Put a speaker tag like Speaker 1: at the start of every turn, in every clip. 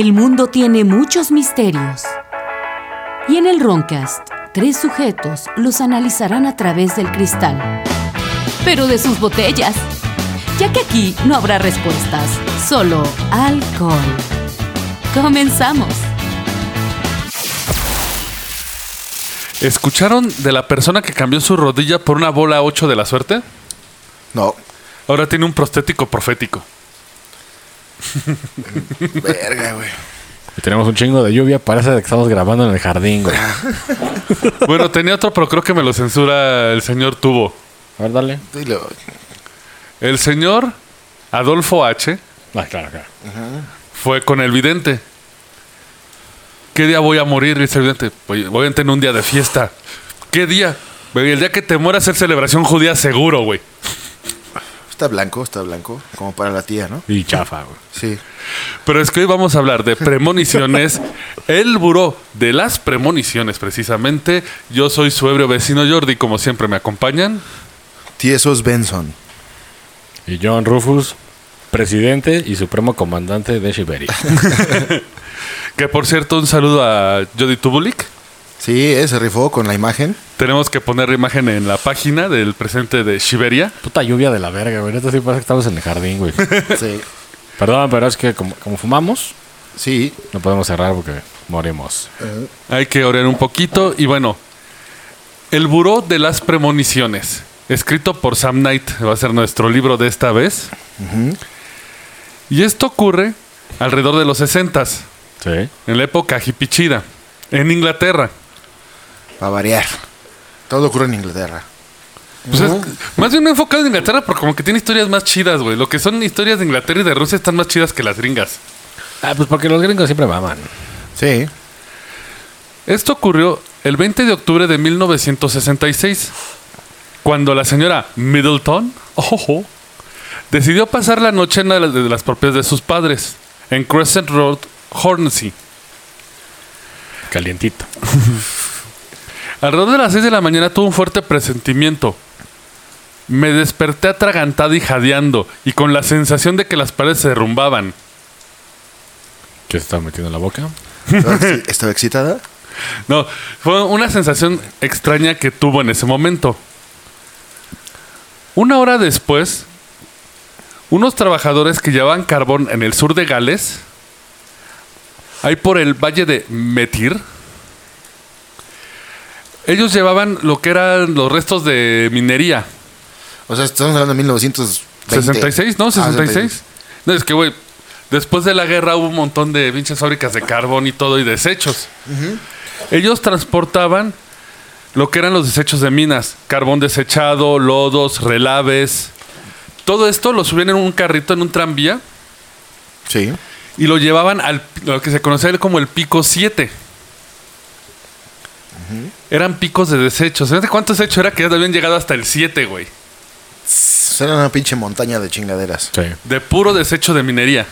Speaker 1: El mundo tiene muchos misterios. Y en el Roncast, tres sujetos los analizarán a través del cristal. Pero de sus botellas. Ya que aquí no habrá respuestas, solo alcohol. Comenzamos.
Speaker 2: ¿Escucharon de la persona que cambió su rodilla por una bola 8 de la suerte?
Speaker 3: No.
Speaker 2: Ahora tiene un prostético profético.
Speaker 3: Verga, güey.
Speaker 4: Y tenemos un chingo de lluvia, parece que estamos grabando en el jardín, güey.
Speaker 2: Bueno, tenía otro, pero creo que me lo censura el señor Tubo.
Speaker 4: A ver, dale.
Speaker 3: Dilo.
Speaker 2: El señor Adolfo H.
Speaker 4: Ah, claro, claro.
Speaker 2: fue con el vidente. ¿Qué día voy a morir? Dice el vidente. Voy, voy a tener un día de fiesta. ¿Qué día? El día que te mueras es celebración judía seguro, güey.
Speaker 3: Está blanco, está blanco. Como para la tía, ¿no?
Speaker 4: Y chafa, güey.
Speaker 3: Sí.
Speaker 2: Pero es que hoy vamos a hablar de premoniciones. el buró de las premoniciones, precisamente. Yo soy su ebrio vecino Jordi, como siempre me acompañan.
Speaker 3: Tiesos Benson.
Speaker 4: Y John Rufus, presidente y supremo comandante de Siberia.
Speaker 2: Que por cierto, un saludo a Jody Tubulik.
Speaker 3: Sí, eh, se rifó con la imagen.
Speaker 2: Tenemos que poner la imagen en la página del presente de Siberia.
Speaker 4: Puta lluvia de la verga, güey. Esto sí parece que estamos en el jardín, güey.
Speaker 3: Sí.
Speaker 4: Perdón, pero es que como, como fumamos,
Speaker 3: Sí.
Speaker 4: no podemos cerrar porque morimos.
Speaker 2: Hay que orar un poquito. Y bueno, el buró de las premoniciones, escrito por Sam Knight, va a ser nuestro libro de esta vez. Y esto ocurre alrededor de los 60
Speaker 4: Sí.
Speaker 2: en la época hipichida, en Inglaterra.
Speaker 3: Para variar. Todo ocurre en Inglaterra.
Speaker 2: Pues es- más bien enfocado en Inglaterra porque como que tiene historias más chidas, güey. Lo que son historias de Inglaterra y de Rusia están más chidas que las gringas.
Speaker 4: Ah, pues porque los gringos siempre maman.
Speaker 3: Sí.
Speaker 2: Esto ocurrió el 20 de octubre de 1966, cuando la señora Middleton ojo, decidió pasar la noche en una de las- de las propiedades de sus padres, en Crescent Road, Hornsey.
Speaker 4: Calientito.
Speaker 2: Alrededor de las 6 de la mañana tuvo un fuerte presentimiento. Me desperté atragantada y jadeando, y con la sensación de que las paredes se derrumbaban.
Speaker 4: ¿Qué se está metiendo en la boca?
Speaker 3: ¿Estaba ¿Estaba excitada?
Speaker 2: No, fue una sensación extraña que tuvo en ese momento. Una hora después, unos trabajadores que llevaban carbón en el sur de Gales, ahí por el valle de Metir, ellos llevaban lo que eran los restos de minería.
Speaker 3: O sea, estamos hablando de 1920.
Speaker 2: 66, ¿no?
Speaker 3: Ah,
Speaker 2: 66. No, es que, güey, después de la guerra hubo un montón de pinches fábricas de carbón y todo y desechos. Ellos transportaban lo que eran los desechos de minas, carbón desechado, lodos, relaves. Todo esto lo subían en un carrito, en un tranvía,
Speaker 3: Sí.
Speaker 2: y lo llevaban al lo que se conocía como el pico 7. Eran picos de desechos. ¿Sabes cuántos desechos era que ya habían llegado hasta el 7, güey?
Speaker 3: O sea, era una pinche montaña de chingaderas.
Speaker 4: Sí.
Speaker 2: De puro desecho de minería.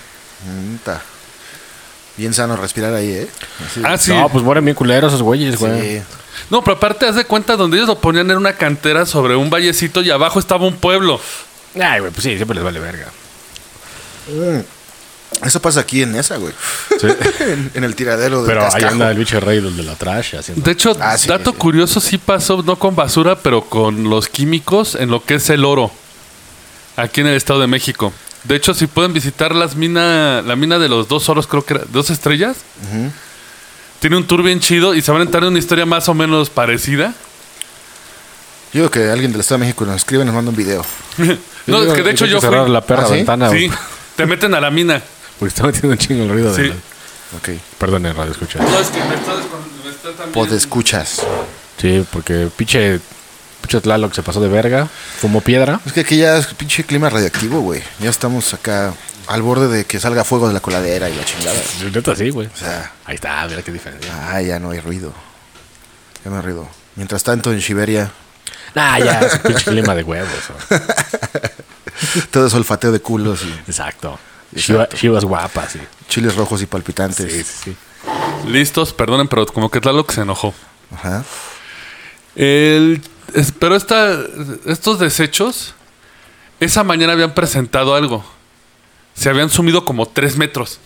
Speaker 3: Mm, ta. Bien sano respirar ahí, ¿eh? Así.
Speaker 2: Ah, sí.
Speaker 4: No, pues mueren bien culeros esos güeyes, güey.
Speaker 3: Sí.
Speaker 2: No, pero aparte, haz de cuenta donde ellos lo ponían en una cantera sobre un vallecito y abajo estaba un pueblo.
Speaker 4: Ay, güey, pues sí, siempre les vale verga.
Speaker 3: Eso pasa aquí en esa, güey.
Speaker 4: Sí.
Speaker 3: en, en el tiradero del
Speaker 4: Pero ahí anda el bicho rey del de la trash haciendo.
Speaker 2: De hecho,
Speaker 3: Ah, sí,
Speaker 2: dato
Speaker 3: sí.
Speaker 2: curioso sí pasó, no con basura, pero con los químicos en lo que es el oro. Aquí en el Estado de México. De hecho, si pueden visitar las mina, la mina de los dos oros, creo que era, dos estrellas. Tiene un tour bien chido y se van a entrar en una historia más o menos parecida.
Speaker 3: Yo digo que alguien del Estado de México nos escribe y nos manda un video.
Speaker 2: no, es que de hecho yo fui.
Speaker 4: cerrar la perra
Speaker 3: ¿Ah,
Speaker 4: ventana,
Speaker 2: Sí, te meten a la mina.
Speaker 4: Porque está metiendo un chingo el ruido de
Speaker 2: Sí.
Speaker 3: Ok.
Speaker 4: Perdón, en radio escucha.
Speaker 2: No, es que me está, me está también-
Speaker 3: Pod escuchas.
Speaker 4: Sí, porque pinche, pinche Tlaloc se pasó de verga, fumó piedra.
Speaker 3: Es que aquí ya es pinche clima radiactivo, güey. Ya estamos acá al borde de que salga fuego de la coladera y la chingada.
Speaker 4: Neta sí, güey.
Speaker 3: O sea,
Speaker 4: Ahí está, mira qué diferencia.
Speaker 3: ah, ya no hay ruido. Ya no hay ruido. Mientras tanto, en Siberia,
Speaker 4: Nah, ya, es un pinche clima de huevos.
Speaker 3: todo es olfateo de culos y
Speaker 4: Exacto. Shiva- Shivas guapas, sí.
Speaker 3: chiles rojos y palpitantes.
Speaker 4: Sí, sí, sí.
Speaker 2: Listos, perdonen, pero como que Tlaloc se enojó.
Speaker 3: Ajá.
Speaker 2: El, es- pero esta, estos desechos, esa mañana habían presentado algo. Se habían sumido como tres metros.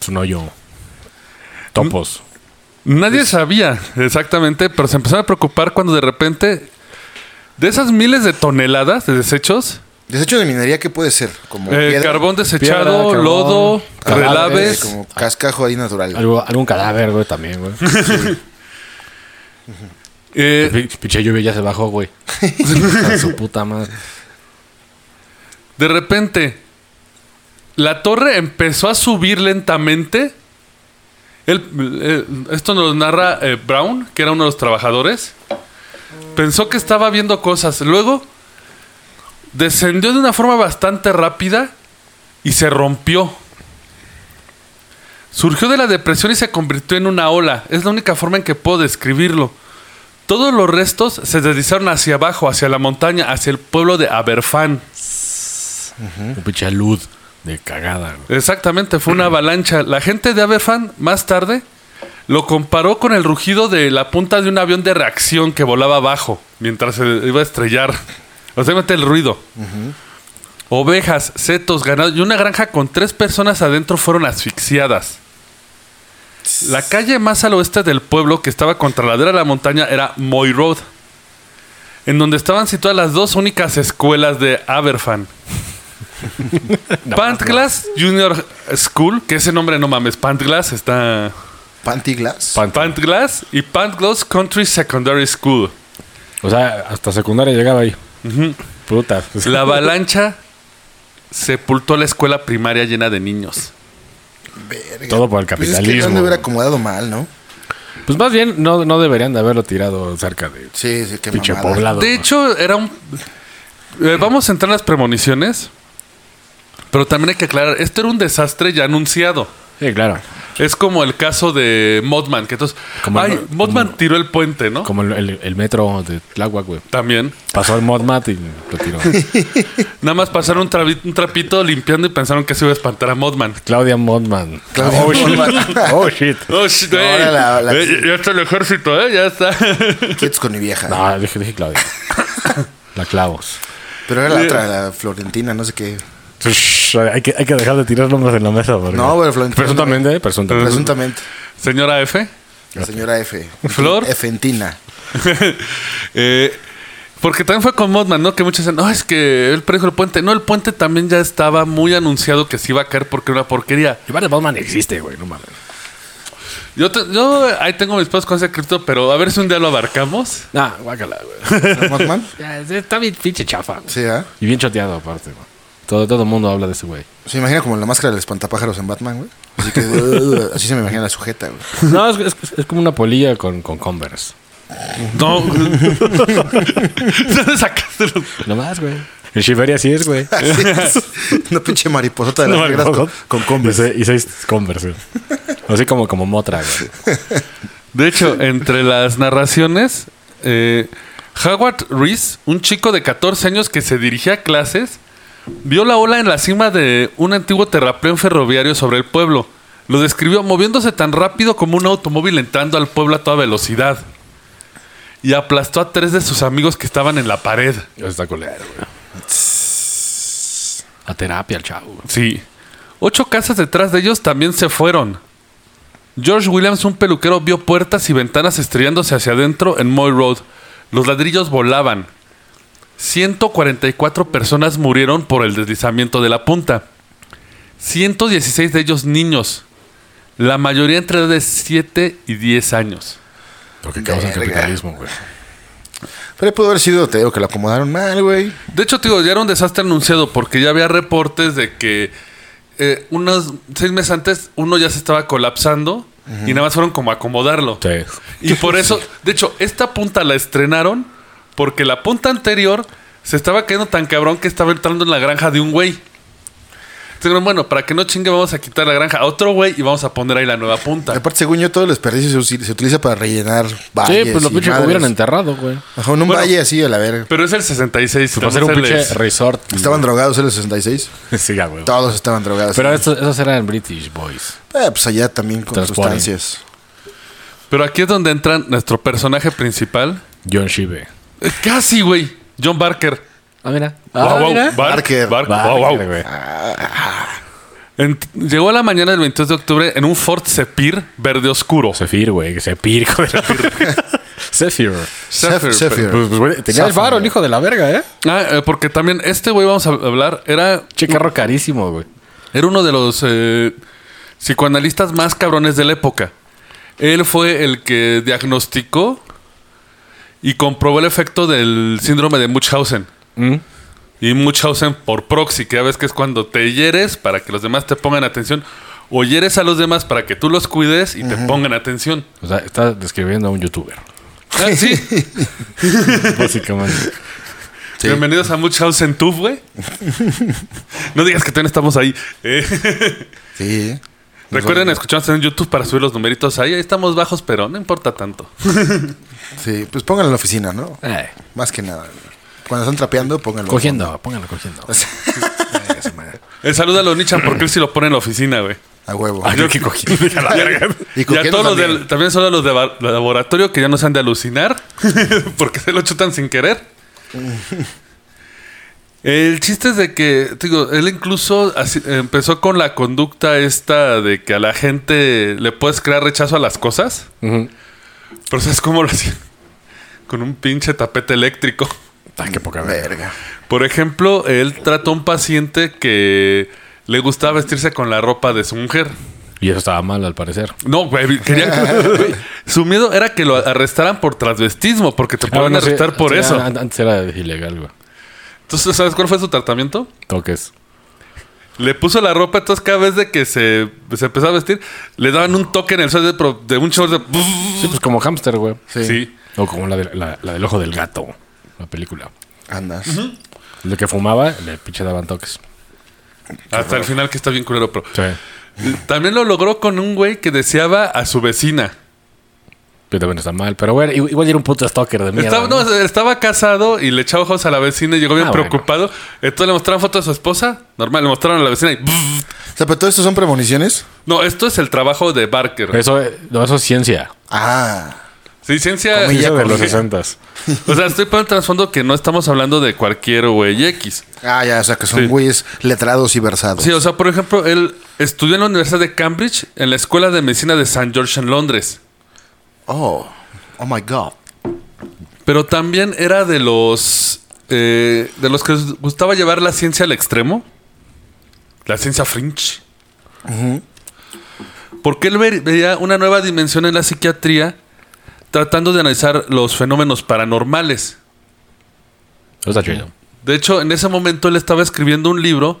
Speaker 4: Es un hoyo. Topos.
Speaker 2: Nadie sabía exactamente, pero se empezaron a preocupar cuando de repente, de esas miles de toneladas de desechos,
Speaker 3: Desecho de minería, ¿qué puede ser? Como
Speaker 2: eh,
Speaker 3: piedra,
Speaker 2: carbón desechado,
Speaker 4: Piedra, carbón,
Speaker 2: lodo,
Speaker 4: cadáveres,
Speaker 2: relaves,
Speaker 3: como cascajo ahí natural.
Speaker 4: Algo, algún cadáver, güey, también, güey.
Speaker 2: eh,
Speaker 4: Pi- Pinche lluvia ya se bajó, güey. A su puta madre.
Speaker 2: de repente, la torre empezó a subir lentamente. Él, eh, esto nos lo narra eh, Brown, que era uno de los trabajadores. Pensó que estaba viendo cosas. Luego descendió de una forma bastante rápida y se rompió. Surgió de la depresión y se convirtió en una ola. Es la única forma en que puedo describirlo. Todos los restos se deslizaron hacia abajo, hacia la montaña, hacia el pueblo de Aberfan.
Speaker 4: Un pinche luz de cagada, güey.
Speaker 2: Exactamente, fue una avalancha. La gente de Aberfan, más tarde, lo comparó con el rugido de la punta de un avión de reacción que volaba abajo mientras se iba a estrellar. O sea, mete el ruido. Ovejas, setos, ganado y una granja con tres personas adentro fueron asfixiadas. La calle más al oeste del pueblo, que estaba contra la ladera de la montaña, era Moy Road, en donde estaban situadas las dos únicas escuelas de Aberfan. Pantglass Junior School, que ese nombre no mames, Pantglass está.
Speaker 3: Panty Glass.
Speaker 4: Pan-
Speaker 2: Pantglass y Pantglass Country Secondary School.
Speaker 4: O sea, hasta secundaria llegaba ahí. Puta.
Speaker 2: La avalancha sepultó la escuela primaria llena de niños.
Speaker 3: Verga.
Speaker 4: Todo por el
Speaker 3: Pues es que lo
Speaker 4: capitalismo.
Speaker 3: de haber
Speaker 4: güey.
Speaker 3: acomodado mal, ¿no?
Speaker 4: Pues más bien, no, no deberían de haberlo tirado cerca de
Speaker 3: Sí, sí, qué
Speaker 4: pinche
Speaker 3: mamada.
Speaker 4: poblado.
Speaker 2: De hecho, era un. eh, vamos a entrar en las premoniciones. Pero también hay que aclarar, esto era un desastre ya anunciado.
Speaker 4: Sí, claro.
Speaker 2: Es como el caso de Modman, que entonces.
Speaker 4: Como
Speaker 2: ay,
Speaker 4: el-
Speaker 2: Modman
Speaker 4: como-
Speaker 2: tiró el puente, ¿no?
Speaker 4: Como el, el- el metro de Tláhuac, güey.
Speaker 2: También.
Speaker 4: Pasó el Modmat y lo tiró.
Speaker 2: Nada más pasaron un, trapito limpiando y pensaron que se iba a espantar a Modman.
Speaker 4: Claudia Modman.
Speaker 3: Claudia
Speaker 4: oh, shit.
Speaker 3: Modman.
Speaker 4: oh, shit.
Speaker 2: Oh, shit, güey.
Speaker 3: Ahora la- la-
Speaker 2: ya está el ejército, ¿eh? Ya está.
Speaker 3: Quietos con mi vieja.
Speaker 4: No, dije, dije Claudia. La clavos.
Speaker 3: Pero era la otra, la Florentina, no sé qué.
Speaker 4: Shh, Hay que, hay que dejar de tirar nombres en la mesa. porque-
Speaker 3: No, pero Florentina.
Speaker 4: Presuntamente, presuntamente.
Speaker 3: Presuntamente.
Speaker 2: Señora F.
Speaker 3: La señora F.
Speaker 2: Flor.
Speaker 3: Efentina.
Speaker 2: Eh, porque también fue con Modman, ¿no? Que muchos dicen, no, es que él predijo el puente. No, el puente también ya estaba muy anunciado que se iba a caer porque era una porquería.
Speaker 4: Igual de Modman existe, güey. No mames.
Speaker 2: Yo, te- yo ahí tengo mis pedos con ese cripto, pero a ver si un día lo abarcamos.
Speaker 4: Nah, guácala, güey.
Speaker 3: ¿Mothman?
Speaker 4: Ya, Está bien pinche chafa. güey.
Speaker 3: Sí, ¿ah?
Speaker 4: Y bien choteado, aparte, güey. Todo, todo el mundo habla de ese güey.
Speaker 3: Se imagina como la máscara del espantapájaros en Batman, güey. Así que uh, así se me imagina la sujeta, güey.
Speaker 4: No, es, es- es como una polilla con, con Converse.
Speaker 2: No. ¿Dónde sacaste los-
Speaker 4: No más, güey. En Shiveria sí es, güey.
Speaker 3: Así es. Una pinche mariposota de las
Speaker 4: No,
Speaker 3: negras con, con
Speaker 4: Y
Speaker 3: Converse.
Speaker 4: y seis Converse, güey. Así como, como Motra, güey.
Speaker 2: De hecho, entre las narraciones, eh, Howard Reese, un chico de 14 años que se dirigía a clases, vio la ola en la cima de un antiguo terraplén ferroviario sobre el pueblo. Lo describió moviéndose tan rápido como un automóvil entrando al pueblo a toda velocidad. Y aplastó a tres de sus amigos que estaban en la pared.
Speaker 4: Está culero, güey. A terapia, el chavo.
Speaker 2: Sí. Ocho casas detrás de ellos también se fueron. George Williams, un peluquero, vio puertas y ventanas estrellándose hacia adentro en Moy Road. Los ladrillos volaban. 144 personas murieron por el deslizamiento de la punta. 116 de ellos niños. La mayoría entre edad de 7 y 10 años.
Speaker 4: Lo que causa el capitalismo, güey.
Speaker 3: Pero pudo haber sido, te digo, que lo acomodaron mal, güey.
Speaker 2: De hecho, te digo, ya era un desastre anunciado porque ya había reportes de que eh, unos seis meses antes uno ya se estaba colapsando y nada más fueron como a acomodarlo.
Speaker 4: Sí.
Speaker 2: Y por eso, de hecho, esta punta la estrenaron porque la punta anterior se estaba cayendo tan cabrón que estaba entrando en la granja de un güey. Entonces, dijeron, bueno, para que no chingue, vamos a quitar la granja a otro güey y vamos a poner ahí la nueva punta.
Speaker 3: Aparte, según yo, todo el desperdicio se, utiliza para rellenar valles.
Speaker 4: Sí, pues lo
Speaker 3: y
Speaker 4: pinche
Speaker 3: madres.
Speaker 4: hubieran enterrado, güey.
Speaker 3: Ajá, en un
Speaker 2: Bueno.
Speaker 3: valle así, a la verga.
Speaker 2: Pero es el 66.
Speaker 4: Pues hacer un pinche resort.
Speaker 3: Estaban drogados en el 66.
Speaker 4: Sí, ya, güey.
Speaker 3: Todos estaban drogados.
Speaker 4: Pero estos, esos eran British Boys.
Speaker 3: Eh, pues allá también con sustancias.
Speaker 2: Pero aquí es donde entra nuestro personaje principal.
Speaker 4: John Shive.
Speaker 2: Eh, Casi, güey. John Barker.
Speaker 4: Ah, mira.
Speaker 2: Wow, wow.
Speaker 4: mira.
Speaker 2: Bar-
Speaker 3: Barker.
Speaker 2: Bar-
Speaker 4: Barker,
Speaker 2: wow, wow. En- llegó a la mañana del 22 de octubre en un Ford Sepir verde oscuro.
Speaker 4: Zephyr, güey. Zephyr, hijo de la Zephyr.
Speaker 2: Zephyr,
Speaker 3: Zephyr.
Speaker 4: Pues, pues, güey, tenía el faro, el hijo de la verga, ¿eh?
Speaker 2: Ah, eh, porque también este güey, vamos a hablar, era,
Speaker 4: Che, carro carísimo, güey.
Speaker 2: era uno de los eh, psicoanalistas más cabrones de la época. Él fue el que diagnosticó y comprobó el efecto del síndrome de Munchausen.
Speaker 4: Mm.
Speaker 2: Y Munchausen por proxy, que ya ves que es cuando te hieres para que los demás te pongan atención, o hieres a los demás para que tú los cuides y te pongan atención.
Speaker 4: O sea, está describiendo a un youtuber.
Speaker 2: Ah, sí.
Speaker 4: Básicamente.
Speaker 3: Sí.
Speaker 2: Bienvenidos a Munchausen Tuf, güey. no digas que todavía estamos ahí. Eh,
Speaker 3: Sí.
Speaker 2: Recuerden escucharnos en YouTube para subir los numeritos ahí. Ahí estamos bajos, pero no importa tanto.
Speaker 3: Sí, pues pónganlo en la oficina, ¿no?
Speaker 4: Eh,
Speaker 3: Más que nada. Cuando están trapeando, pónganlo.
Speaker 4: cogiendo, póngalo cogiendo.
Speaker 2: El saludo a los Nichan porque él sí lo pone en la oficina, güey.
Speaker 3: A huevo.
Speaker 4: Ay, yo que.
Speaker 3: Y
Speaker 2: Y a todos los
Speaker 3: también.
Speaker 2: del, también solo a los de laboratorio que ya no se han de alucinar porque se lo chutan sin querer. El chiste es de que, te digo, él incluso así- empezó con la conducta esta de que a la gente le puedes crear rechazo a las cosas.
Speaker 4: Ujú.
Speaker 2: Pero ¿sabes cómo lo hacía? Con un pinche tapete eléctrico.
Speaker 4: Ay, qué poca verga.
Speaker 2: Por ejemplo, él trató a un paciente que le gustaba vestirse con la ropa de su mujer.
Speaker 4: Y eso estaba mal, al parecer.
Speaker 2: No, güey, quería su miedo era que lo arrestaran por transvestismo, porque te pueden
Speaker 4: Ah, no sé,
Speaker 2: arrestar por
Speaker 4: sí,
Speaker 2: eso.
Speaker 4: an- Antes era ilegal, güey.
Speaker 2: Entonces, ¿sabes cuál fue su tratamiento?
Speaker 4: Toques.
Speaker 2: Le puso la ropa, entonces cada vez de que se, se empezó a vestir, le daban un toque en el suelo de, un short de...
Speaker 4: Sí, pues como hámster, güey.
Speaker 3: Sí.
Speaker 2: Sí.
Speaker 4: O como la, de- la, la del ojo del gato, la película.
Speaker 3: Andas.
Speaker 4: El de que fumaba, le pinche daban toques.
Speaker 2: Hasta el final que está bien culero, pero...
Speaker 4: Sí.
Speaker 2: También lo logró con un güey que deseaba a su vecina.
Speaker 4: Pero también está mal. Pero, güey, igual era un puto stalker de mierda.
Speaker 2: Estaba,
Speaker 4: ¿no?
Speaker 2: no, estaba casado y le echaba ojos a la vecina y llegó bien
Speaker 4: Ah, bueno.
Speaker 2: preocupado. Entonces le mostraron fotos de su esposa. Normal, le mostraron a la vecina y...
Speaker 3: O sea, pero todo esto son premoniciones.
Speaker 2: No, esto es el trabajo de Barker.
Speaker 4: Eso, no, eso es ciencia.
Speaker 3: Ah.
Speaker 2: Sí, ciencia...
Speaker 3: Comilla
Speaker 4: de los
Speaker 3: corrige.
Speaker 4: 60
Speaker 2: O sea, estoy poniendo el trasfondo que no estamos hablando de cualquier güey X.
Speaker 3: Ah, ya, o sea, que son
Speaker 2: Sí.
Speaker 3: güeyes letrados y versados.
Speaker 2: Sí, o sea, por ejemplo, él estudió en la Universidad de Cambridge, en la Escuela de Medicina de St. George en Londres.
Speaker 3: Oh. Oh my God.
Speaker 2: Pero también era de los... eh, de los que les gustaba llevar la ciencia al extremo. La ciencia fringe. Porque él ve- veía una nueva dimensión en la psiquiatría tratando de analizar los fenómenos paranormales.
Speaker 4: Eso está chido.
Speaker 2: De hecho, en ese momento él estaba escribiendo un libro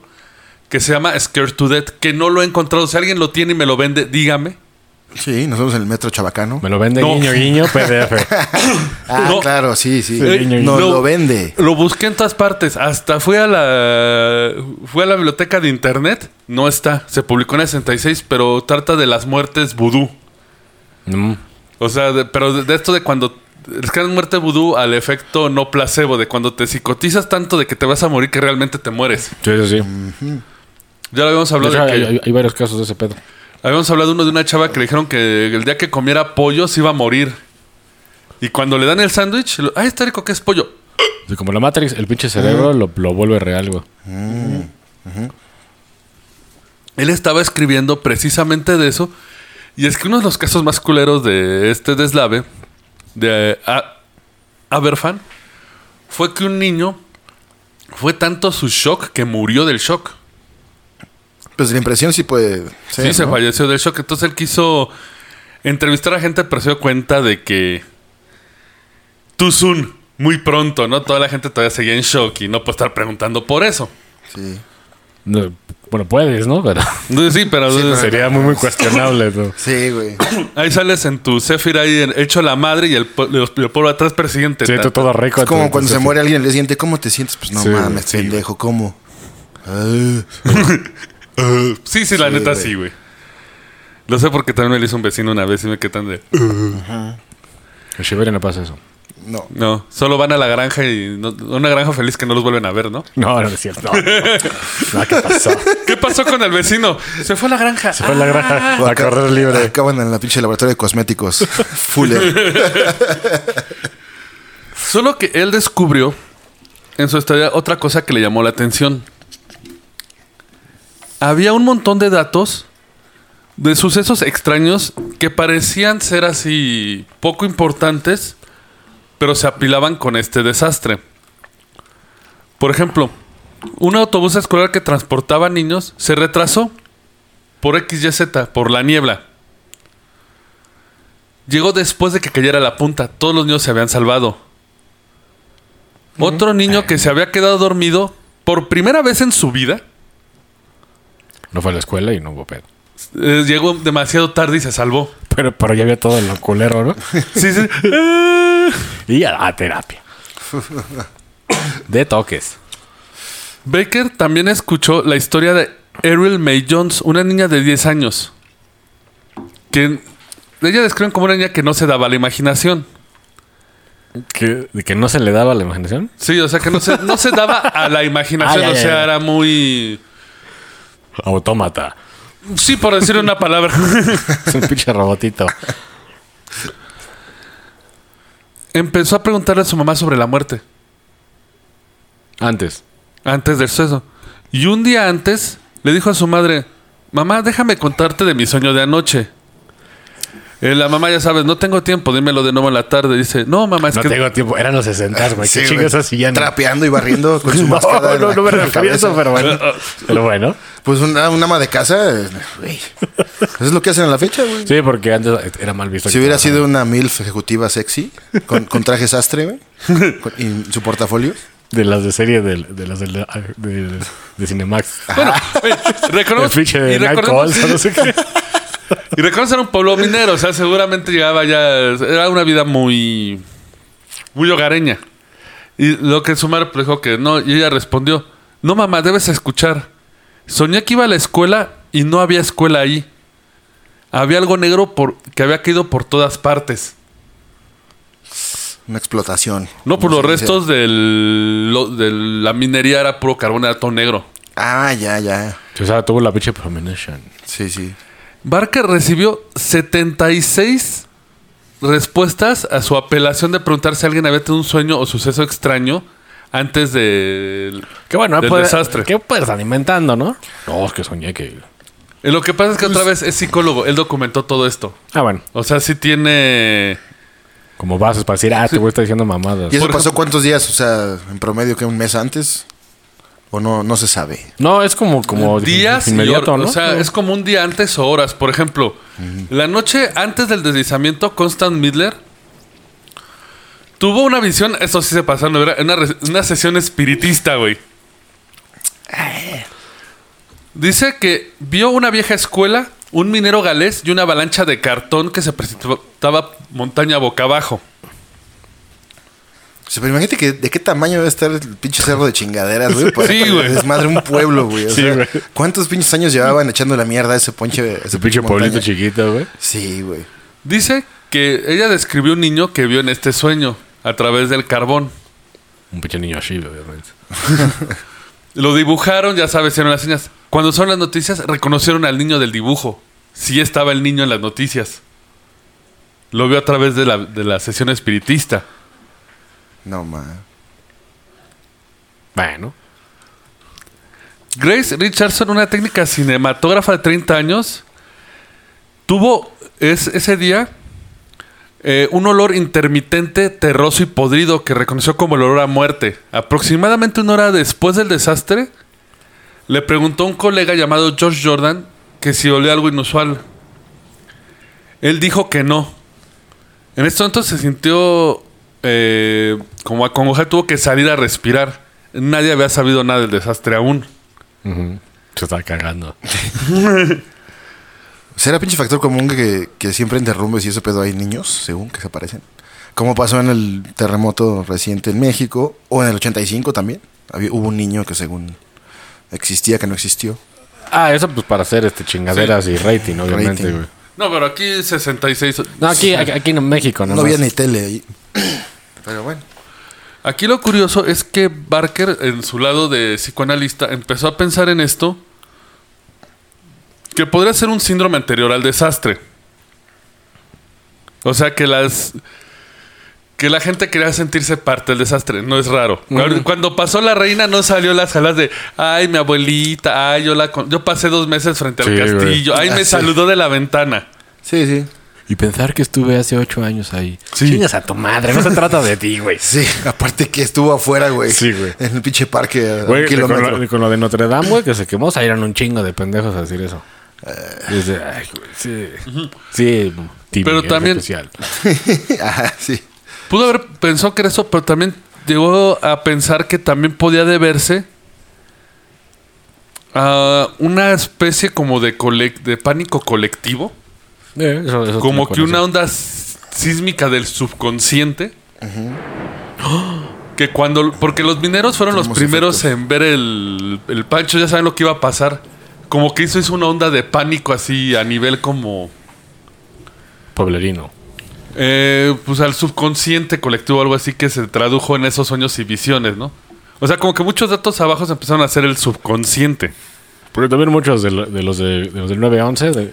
Speaker 2: que se llama Scared to Death, que no lo he encontrado. Si alguien lo tiene y me lo vende, dígame.
Speaker 3: Sí, nos vemos en el metro chabacano.
Speaker 4: Me lo vende
Speaker 2: No.
Speaker 4: guiño, guiño, PDF.
Speaker 3: Ah,
Speaker 2: No.
Speaker 3: claro, sí, sí.
Speaker 2: Eh,
Speaker 4: guiño,
Speaker 3: Nos
Speaker 2: no.
Speaker 3: lo vende.
Speaker 2: Lo busqué en todas partes. Hasta fui a la fui a la biblioteca de internet. No está. Se publicó en el 66, pero trata de las muertes vudú.
Speaker 4: Mm.
Speaker 2: O sea, de- pero de, de esto de cuando es que es muerte vudú al efecto no placebo, de cuando te psicotizas tanto de que te vas a morir que realmente te mueres.
Speaker 4: Sí, sí, sí.
Speaker 2: Ya lo habíamos
Speaker 4: De
Speaker 2: hablado
Speaker 4: hecho,
Speaker 2: de
Speaker 4: hay- hay varios casos de ese pedo.
Speaker 2: Habíamos hablado uno de una chava que le dijeron que el día que comiera pollo se iba a morir. Y cuando le dan el sándwich, lo- ¡ay, está rico que es pollo!
Speaker 4: Sí, como la Matrix, el pinche cerebro lo, lo vuelve real, güey.
Speaker 2: Él estaba escribiendo precisamente de eso. Y es que uno de los casos más culeros de este deslave, de A- Aberfan, fue que un niño fue tanto su shock que murió del shock.
Speaker 3: Pues la impresión sí puede
Speaker 2: Sí,
Speaker 3: ser.
Speaker 2: se
Speaker 3: ¿no?
Speaker 2: falleció del shock. Entonces él quiso entrevistar a gente, pero se dio cuenta de que too soon, muy pronto, ¿no? Toda la gente todavía seguía en shock y no puede estar preguntando por eso.
Speaker 3: Sí.
Speaker 4: No, bueno, puedes, ¿no? Pero
Speaker 2: Entonces, sí, pero,
Speaker 3: pero-
Speaker 4: sería muy, muy cuestionable, ¿no?
Speaker 3: Sí, güey.
Speaker 2: ahí sales en tu Zephyr ahí hecho la madre y el, y el pueblo atrás persiguiente.
Speaker 4: Sí, tú todo rico.
Speaker 3: Es como cuando se muere alguien el día siguiente, ¿cómo te sientes? Pues no
Speaker 4: Sí,
Speaker 3: mames,
Speaker 2: sí,
Speaker 3: pendejo, ¿cómo? Ah.
Speaker 2: Sí, sí, la
Speaker 3: Sí,
Speaker 2: neta
Speaker 3: güey.
Speaker 2: sí, güey. Lo sé porque también me lo hizo un vecino una vez y me quedé tan de...
Speaker 4: En Siberia no pasa eso.
Speaker 3: no.
Speaker 2: No, solo van a la granja y... no- una granja feliz que no los vuelven a ver, ¿no?
Speaker 4: No, no es cierto. No, no, ¿qué pasó?
Speaker 2: ¿Qué pasó con el vecino? Se fue a la granja.
Speaker 4: Se fue a la granja
Speaker 3: O
Speaker 4: a correr libre.
Speaker 3: Acaban en la pinche laboratorio de cosméticos. Fuller.
Speaker 2: Solo que él descubrió en su estadía otra cosa que le llamó la atención. Había un montón de datos de sucesos extraños que parecían ser así poco importantes, pero se apilaban con este desastre. Por ejemplo, un autobús escolar que transportaba niños se retrasó por XYZ, por la niebla. Llegó después de que cayera la punta. Todos los niños se habían salvado. Otro niño que se había quedado dormido por primera vez en su vida
Speaker 4: No fue a la escuela y no hubo pedo.
Speaker 2: eh, llegó demasiado tarde y se salvó.
Speaker 4: Pero, pero ya había todo lo culero, ¿no?
Speaker 2: Sí, sí.
Speaker 4: Y a, a terapia. De toques.
Speaker 2: Baker también escuchó la historia de Ariel May Jones, una niña de 10 años. Que ella describen como una niña que no se daba la imaginación.
Speaker 4: ¿Que, ¿De que no se le daba la imaginación?
Speaker 2: Sí, o sea que no se, no se daba a la imaginación,
Speaker 4: Ah, ya,
Speaker 2: o sea, era muy...
Speaker 4: Autómata.
Speaker 2: Sí, por decir una palabra.
Speaker 4: Es un pinche robotito.
Speaker 2: Empezó a preguntarle a su mamá sobre la muerte.
Speaker 4: Antes.
Speaker 2: Antes del suceso. Y un día antes le dijo a su madre, mamá, déjame contarte de mi sueño de anoche. Eh, la mamá, ya sabes, no tengo tiempo, dímelo de nuevo en la tarde. Dice, no, mamá, es
Speaker 4: No
Speaker 2: que...
Speaker 4: tengo tiempo. Eran los 60, güey.
Speaker 3: Sí,
Speaker 4: ¿Qué chingas así ya no?
Speaker 3: Trapeando y barriendo con su
Speaker 4: No,
Speaker 3: máscara. en
Speaker 4: no,
Speaker 3: la-
Speaker 4: no me refería a eso,
Speaker 3: cabeza.
Speaker 4: pero bueno. Pero bueno.
Speaker 3: Pues una, un ama de casa, eh, güey. Eso es lo que hacen en la fecha, güey.
Speaker 4: Sí, porque antes era mal visto.
Speaker 3: Si hubiera sido una MILF ejecutiva sexy, con, con traje sastre, güey, y su portafolio.
Speaker 4: De las de serie de, de las de, de, de- de Cinemax.
Speaker 2: Bueno, oye,
Speaker 4: El
Speaker 2: recordemos, y,
Speaker 4: de Night
Speaker 2: recordemos,
Speaker 4: Calls, o no sé qué.
Speaker 2: y recordemos era un pueblo minero, o sea, seguramente llegaba ya... Era una vida muy... Muy hogareña. Y lo que su madre le dijo que no, y ella respondió, no mamá, debes escuchar. Soñé que iba a la escuela y no había escuela ahí. Había algo negro por, que había caído por todas partes.
Speaker 3: Una explotación.
Speaker 2: No, por
Speaker 3: Como
Speaker 2: los restos del, lo- de la minería era puro carbonato negro.
Speaker 3: Ah, ya, ya.
Speaker 4: O sea, tuvo la pinche premonition.
Speaker 3: Sí, sí.
Speaker 2: Barker recibió 76 respuestas a su apelación de preguntar si alguien había tenido un sueño o suceso extraño antes de,
Speaker 4: Que bueno,
Speaker 2: del
Speaker 4: puede-
Speaker 2: desastre.
Speaker 4: ¿Qué puedes estar inventando, no? No, es que soñé que.
Speaker 2: Y lo que pasa es que otra vez es psicólogo. Él documentó todo esto.
Speaker 4: Ah, bueno.
Speaker 2: O sea, sí tiene...
Speaker 4: Como bases para decir, ah, te voy a estar diciendo mamadas.
Speaker 3: ¿Y eso
Speaker 2: Por
Speaker 3: pasó
Speaker 2: ejemplo-
Speaker 3: cuántos días? O sea, en promedio, que un mes antes. ¿O no, no se sabe?
Speaker 4: No, es como, como
Speaker 2: días y
Speaker 4: inmediato,
Speaker 2: hor-
Speaker 4: ¿no?
Speaker 2: O sea, es como un día antes o horas. Por ejemplo, la noche antes del deslizamiento, Constant Midler tuvo una visión, eso sí se pasó, ¿no? Era una, una sesión espiritista, güey. Dice que vio una vieja escuela, un minero galés y una avalancha de cartón que se precipitaba montaña boca abajo.
Speaker 3: O sea, pero imagínate que de qué tamaño debe estar el pinche cerro de chingaderas, güey. Para
Speaker 2: Sí, güey.
Speaker 3: Desmadre un pueblo, güey. O
Speaker 4: Sí,
Speaker 3: sea,
Speaker 4: güey.
Speaker 3: ¿Cuántos pinches años llevaban echando la mierda a ese ponche? Ese
Speaker 4: Ese pinche
Speaker 3: montaña?
Speaker 4: pueblito chiquito, güey.
Speaker 3: Sí, güey.
Speaker 2: Dice que ella describió un niño que vio en este sueño a través del carbón.
Speaker 4: Un pinche niño así, obviamente.
Speaker 2: Lo dibujaron, ya sabes, hicieron las señas. Cuando son las noticias, reconocieron al niño del dibujo. Sí estaba el niño en las noticias. Lo vio a través de la, de la sesión espiritista.
Speaker 3: No, ma.
Speaker 4: Bueno.
Speaker 2: Grace Richardson, una técnica cinematógrafa de 30 años, tuvo es- ese día eh, un olor intermitente, terroso y podrido que reconoció como el olor a muerte. Aproximadamente una hora después del desastre, le preguntó a un colega llamado Josh Jordan que si olía algo inusual. Él dijo que no. En este momento se sintió eh, como acongojado, tuvo que salir a respirar. Nadie había sabido nada del desastre aún.
Speaker 4: Se está cagando.
Speaker 3: ¿Será pinche factor común que, que siempre en derrumbes y ese pedo hay niños, según que se aparecen? Como pasó en el terremoto reciente en México, o en el 85 también. Había, hubo un niño que según existía, que no existió.
Speaker 4: Ah, eso pues para hacer este chingaderas y rating, obviamente,
Speaker 3: Rating.
Speaker 4: güey.
Speaker 2: No, pero aquí 66.
Speaker 4: No, aquí, aquí, aquí en México,
Speaker 3: No,
Speaker 4: ¿no?
Speaker 3: había ni tele ahí. Pero bueno.
Speaker 2: Aquí lo curioso es que Barker, en su lado de psicoanalista, empezó a pensar en esto que podría ser un síndrome anterior al desastre. O sea que las que la gente quería sentirse parte del desastre, no es raro. Cuando pasó la reina no salió las salas de, ay, mi abuelita, ay, yo la con- yo pasé dos meses frente al
Speaker 4: Sí, güey.
Speaker 2: castillo, ay,
Speaker 3: Ah,
Speaker 2: me
Speaker 3: sí.
Speaker 2: saludó de la ventana.
Speaker 3: Sí, sí.
Speaker 4: Y pensar que estuve hace ocho años ahí.
Speaker 2: Sí.
Speaker 4: Chingas a tu madre, no se trata de ti, güey.
Speaker 3: Sí, aparte que estuvo afuera, güey.
Speaker 4: Sí, güey.
Speaker 3: En el pinche parque a
Speaker 4: Güey,
Speaker 3: un
Speaker 4: con
Speaker 3: kilómetro.
Speaker 4: lo, con lo de Notre Dame, güey, que se quemó, salieron un chingo de pendejos a decir eso. De, ay, güey, sí. Sí,
Speaker 2: Pero también-
Speaker 4: especial.
Speaker 3: Ajá, sí.
Speaker 2: Pudo haber pensado que era eso, pero también llegó a pensar que también podía deberse a una especie como de pánico colectivo,
Speaker 4: Eh, eso- eso
Speaker 2: como que una onda sísmica del subconsciente. Que cuando. Porque los mineros fueron los primeros
Speaker 3: efectos.
Speaker 2: en ver el, el pancho, ya saben lo que iba a pasar. Como que eso hizo una onda de pánico así a nivel como.
Speaker 4: Pueblerino.
Speaker 2: eh, pues al subconsciente colectivo, algo así que se tradujo en esos sueños y visiones, ¿no? O sea, como que muchos datos abajo se empezaron a hacer el subconsciente.
Speaker 4: Porque también muchos de los, de, de los del 911 de,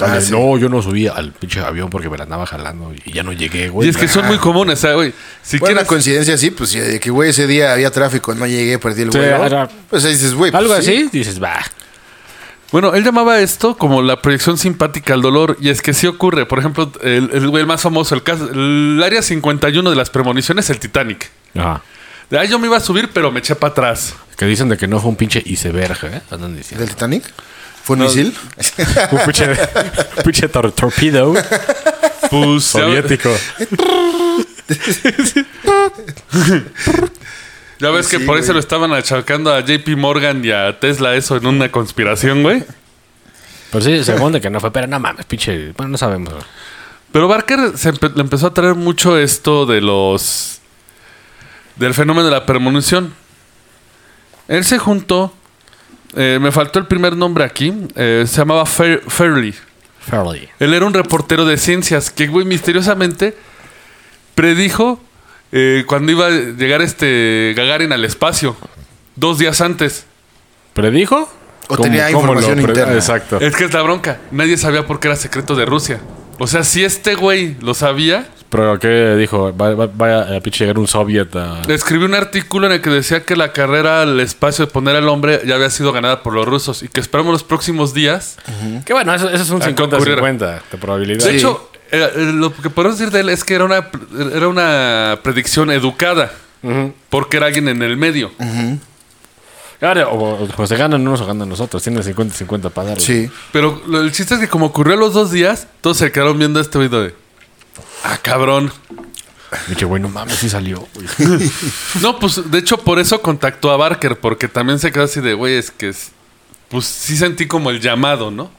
Speaker 3: Ah, sí.
Speaker 4: no, yo no subí al pinche avión porque me la andaba jalando y ya no llegué, güey.
Speaker 2: y es que son muy comunes, ¿sabes, güey? Si
Speaker 3: Bueno, una
Speaker 2: quieres.
Speaker 3: coincidencia así, pues sí, de que, güey, ese día había tráfico, no llegué, perdí el
Speaker 4: Sí,
Speaker 3: vuelo.
Speaker 4: era-
Speaker 3: Pues ahí dices, güey. pues
Speaker 4: Algo
Speaker 3: sí.
Speaker 4: así, dices, va.
Speaker 2: Bueno, él llamaba esto como la proyección simpática al dolor, y es que sí ocurre. Por ejemplo, el, el güey más famoso, el caso, el área 51 de las premoniciones, el Titanic.
Speaker 4: Ajá.
Speaker 2: De ahí yo me iba a subir, pero me eché para atrás.
Speaker 4: Que dicen de que no fue un pinche iceberg, ¿eh? Andan diciendo.
Speaker 3: ¿Del Titanic? ¿Fue un misil?
Speaker 4: un pinche, un pinche tor- torpedo
Speaker 2: Pues,
Speaker 4: soviético.
Speaker 2: Ya ves que
Speaker 3: Sí,
Speaker 2: por eso
Speaker 3: güey.
Speaker 2: lo estaban achacando a JP Morgan y a Tesla eso en una conspiración, güey.
Speaker 4: Pero sí, según de que no fue, pero no mames, pinche. Bueno, no sabemos. güey.
Speaker 2: Pero Barker se empe- le empezó a traer mucho esto de los. del fenómeno de la premonición. Él se juntó. Eh, me faltó el primer nombre aquí. eh, se llamaba Fair- Fairley.
Speaker 4: Fairly.
Speaker 2: Él era un reportero de ciencias que, güey, misteriosamente predijo eh, cuando iba a llegar este Gagarin al espacio. Dos días antes.
Speaker 4: ¿Predijo?
Speaker 3: O tenía
Speaker 4: ¿Cómo
Speaker 3: información interna.
Speaker 4: Exacto.
Speaker 2: Es que es la bronca. Nadie sabía por qué era secreto de Rusia. O sea, si este güey lo sabía,
Speaker 4: Pero ¿qué dijo? Va, va- vaya a pinche llegar un soviet a...
Speaker 2: escribió un artículo en el que decía que la carrera al espacio de poner al hombre ya había sido ganada por los rusos y que esperamos los próximos días.
Speaker 4: Que bueno, eso, eso es un
Speaker 2: A que ocurriera.
Speaker 4: 50-50 de probabilidad.
Speaker 2: De hecho, eh, eh, lo que podemos decir de él es que era una, era una predicción educada. Porque era alguien en el medio.
Speaker 4: Claro, o, o se ganan unos o ganan nosotros. Tienen 50-50 para dar.
Speaker 3: Sí.
Speaker 2: Pero lo- el chiste es que como ocurrió los dos días, todos se quedaron viendo este video de... Ah, cabrón.
Speaker 4: Pinche güey, no mames, sí salió. güey.
Speaker 2: No, pues de hecho por eso contactó a Barker, porque también se quedó así de, güey, es que es- pues sí sentí como el llamado, ¿no?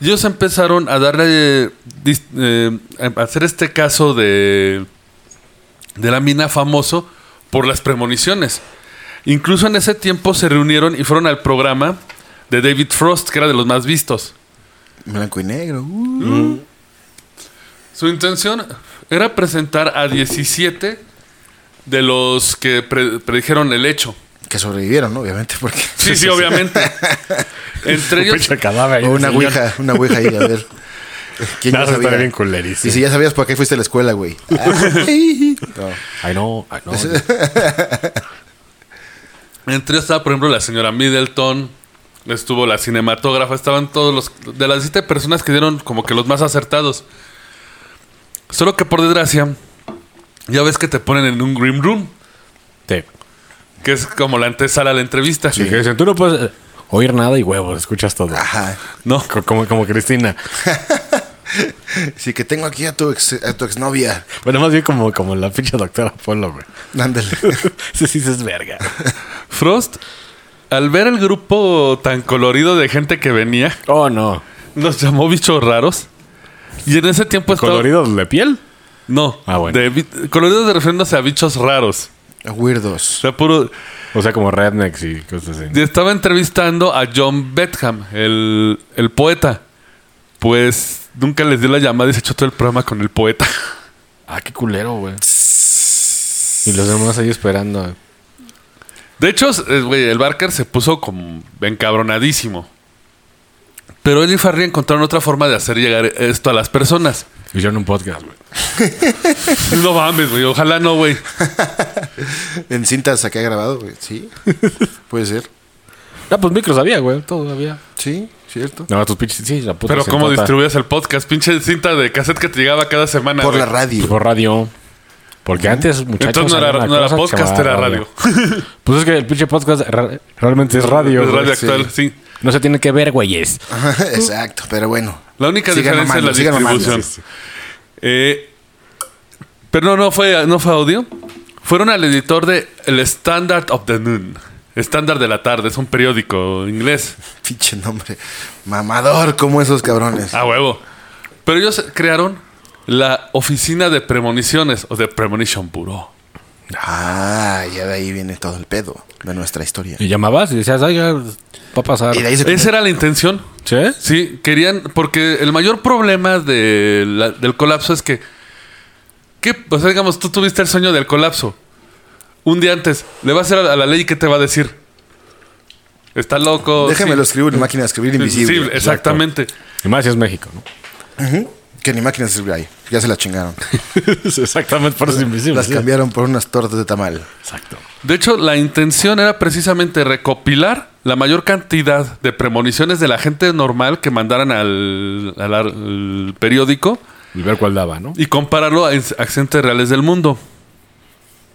Speaker 2: Y Ellos empezaron a darle, eh, eh, a hacer este caso de, de la mina famoso por las premoniciones. Incluso en ese tiempo se reunieron y fueron al programa de David Frost, que era de los más vistos.
Speaker 3: Blanco y negro. uh.
Speaker 2: Su intención era presentar a 17 de los que pre- predijeron el hecho.
Speaker 3: Que sobrevivieron, ¿no? Obviamente, porque...
Speaker 2: Sí, sí, obviamente. Entre ellos,
Speaker 4: cadáver.
Speaker 3: O una
Speaker 4: señor.
Speaker 3: ouija, una ouija ahí, a ver.
Speaker 4: Bien culerísimo.
Speaker 3: Y si ya sabías por qué fuiste a la escuela, güey. No.
Speaker 4: Ay, no, ay, no.
Speaker 2: entre ellos estaba, por ejemplo, la señora Middleton, estuvo la cinematógrafa, estaban todos los... De las 17 personas que dieron como que los más acertados. Solo que por desgracia, ya ves que te ponen en un green room,
Speaker 4: Sí.
Speaker 2: que es como la antesala a la entrevista.
Speaker 4: Y que dicen, tú no puedes eh, oír nada y huevos, escuchas todo.
Speaker 3: Ajá.
Speaker 2: No,
Speaker 4: Co- Como, como Cristina.
Speaker 3: Sí, que tengo aquí a tu, ex, a tu exnovia.
Speaker 4: Bueno, más bien como, como la pinche doctora Polo, güey.
Speaker 3: Ándale.
Speaker 4: Sí, sí, es verga.
Speaker 2: Frost, al ver el grupo tan colorido de gente que venía,
Speaker 4: Oh, no.
Speaker 2: los llamó bichos raros. Y en ese tiempo estaba...
Speaker 4: ¿Colorido de piel?
Speaker 2: No,
Speaker 4: Ah, bueno.
Speaker 2: de coloridos de refiriéndose a bichos raros. O
Speaker 3: Weirdos.
Speaker 2: sea, puro...
Speaker 4: O sea, como rednecks y cosas así.
Speaker 2: Y estaba entrevistando a John Betham, el, el poeta. Pues nunca les dio la llamada y se echó todo el programa con el poeta.
Speaker 4: Ah, qué culero, güey. Y los demás ahí esperando.
Speaker 2: De hecho, güey, el Barker se puso como encabronadísimo. Pero él y Farri encontraron otra forma de hacer llegar esto a las personas.
Speaker 4: Hicieron un podcast, güey.
Speaker 2: No mames, güey. Ojalá no, güey.
Speaker 3: En cintas acá grabado, güey. Sí. Puede ser.
Speaker 4: Ah, pues micros había, güey. Todo había.
Speaker 3: Sí, cierto.
Speaker 4: No, tus pinches, sí, la puta.
Speaker 2: Pero ¿cómo distribuías el podcast? Pinche cinta de cassette que te llegaba cada semana.
Speaker 3: Por
Speaker 2: güey.
Speaker 3: la radio.
Speaker 4: Por radio. Porque antes, muchachos.
Speaker 2: Entonces no era, no podcast, era radio.
Speaker 4: Pues es que el pinche podcast realmente es radio.
Speaker 2: Es
Speaker 4: güey.
Speaker 2: radio
Speaker 3: sí.
Speaker 2: actual, sí.
Speaker 4: No se tiene que ver, güeyes.
Speaker 3: Exacto, pero bueno.
Speaker 2: La única
Speaker 3: Sigan
Speaker 2: diferencia
Speaker 3: mamando,
Speaker 2: es la distribución. Eh, pero no, no fue, no fue audio. Fueron al editor de El Standard of the Noon. Estándar de la tarde, es un periódico inglés.
Speaker 3: Pinche nombre. Mamador como esos cabrones.
Speaker 2: A huevo. Pero ellos crearon la Oficina de Premoniciones o de Premonition Bureau.
Speaker 3: Ah, ya de ahí viene todo el pedo de nuestra historia.
Speaker 4: Y llamabas y decías, oiga, va a pasar.
Speaker 3: Y de ahí se
Speaker 2: Esa era la intención.
Speaker 4: ¿Sí?
Speaker 2: Sí, querían, porque el mayor problema de la- del colapso es que, ¿qué? O sea, digamos, tú tuviste el sueño del colapso. Un día antes, le vas a hacer a la ley y ¿qué te va a decir? Está loco.
Speaker 3: Déjamelo
Speaker 2: sí.
Speaker 3: escribir en máquina de escribir invisible.
Speaker 2: Invisible, exactamente.
Speaker 4: Y más si es México, ¿no?
Speaker 3: Ujú. Que ni máquina de escribir hay. Ya se la chingaron.
Speaker 4: Exactamente, por eso es invisible.
Speaker 3: Las
Speaker 4: sí.
Speaker 3: cambiaron por unas tortas de tamal.
Speaker 4: Exacto.
Speaker 2: De hecho, la intención era precisamente recopilar la mayor cantidad de premoniciones de la gente normal que mandaran al, al- al periódico
Speaker 4: Y ver cuál daba, ¿no?
Speaker 2: y compararlo a accidentes reales del mundo.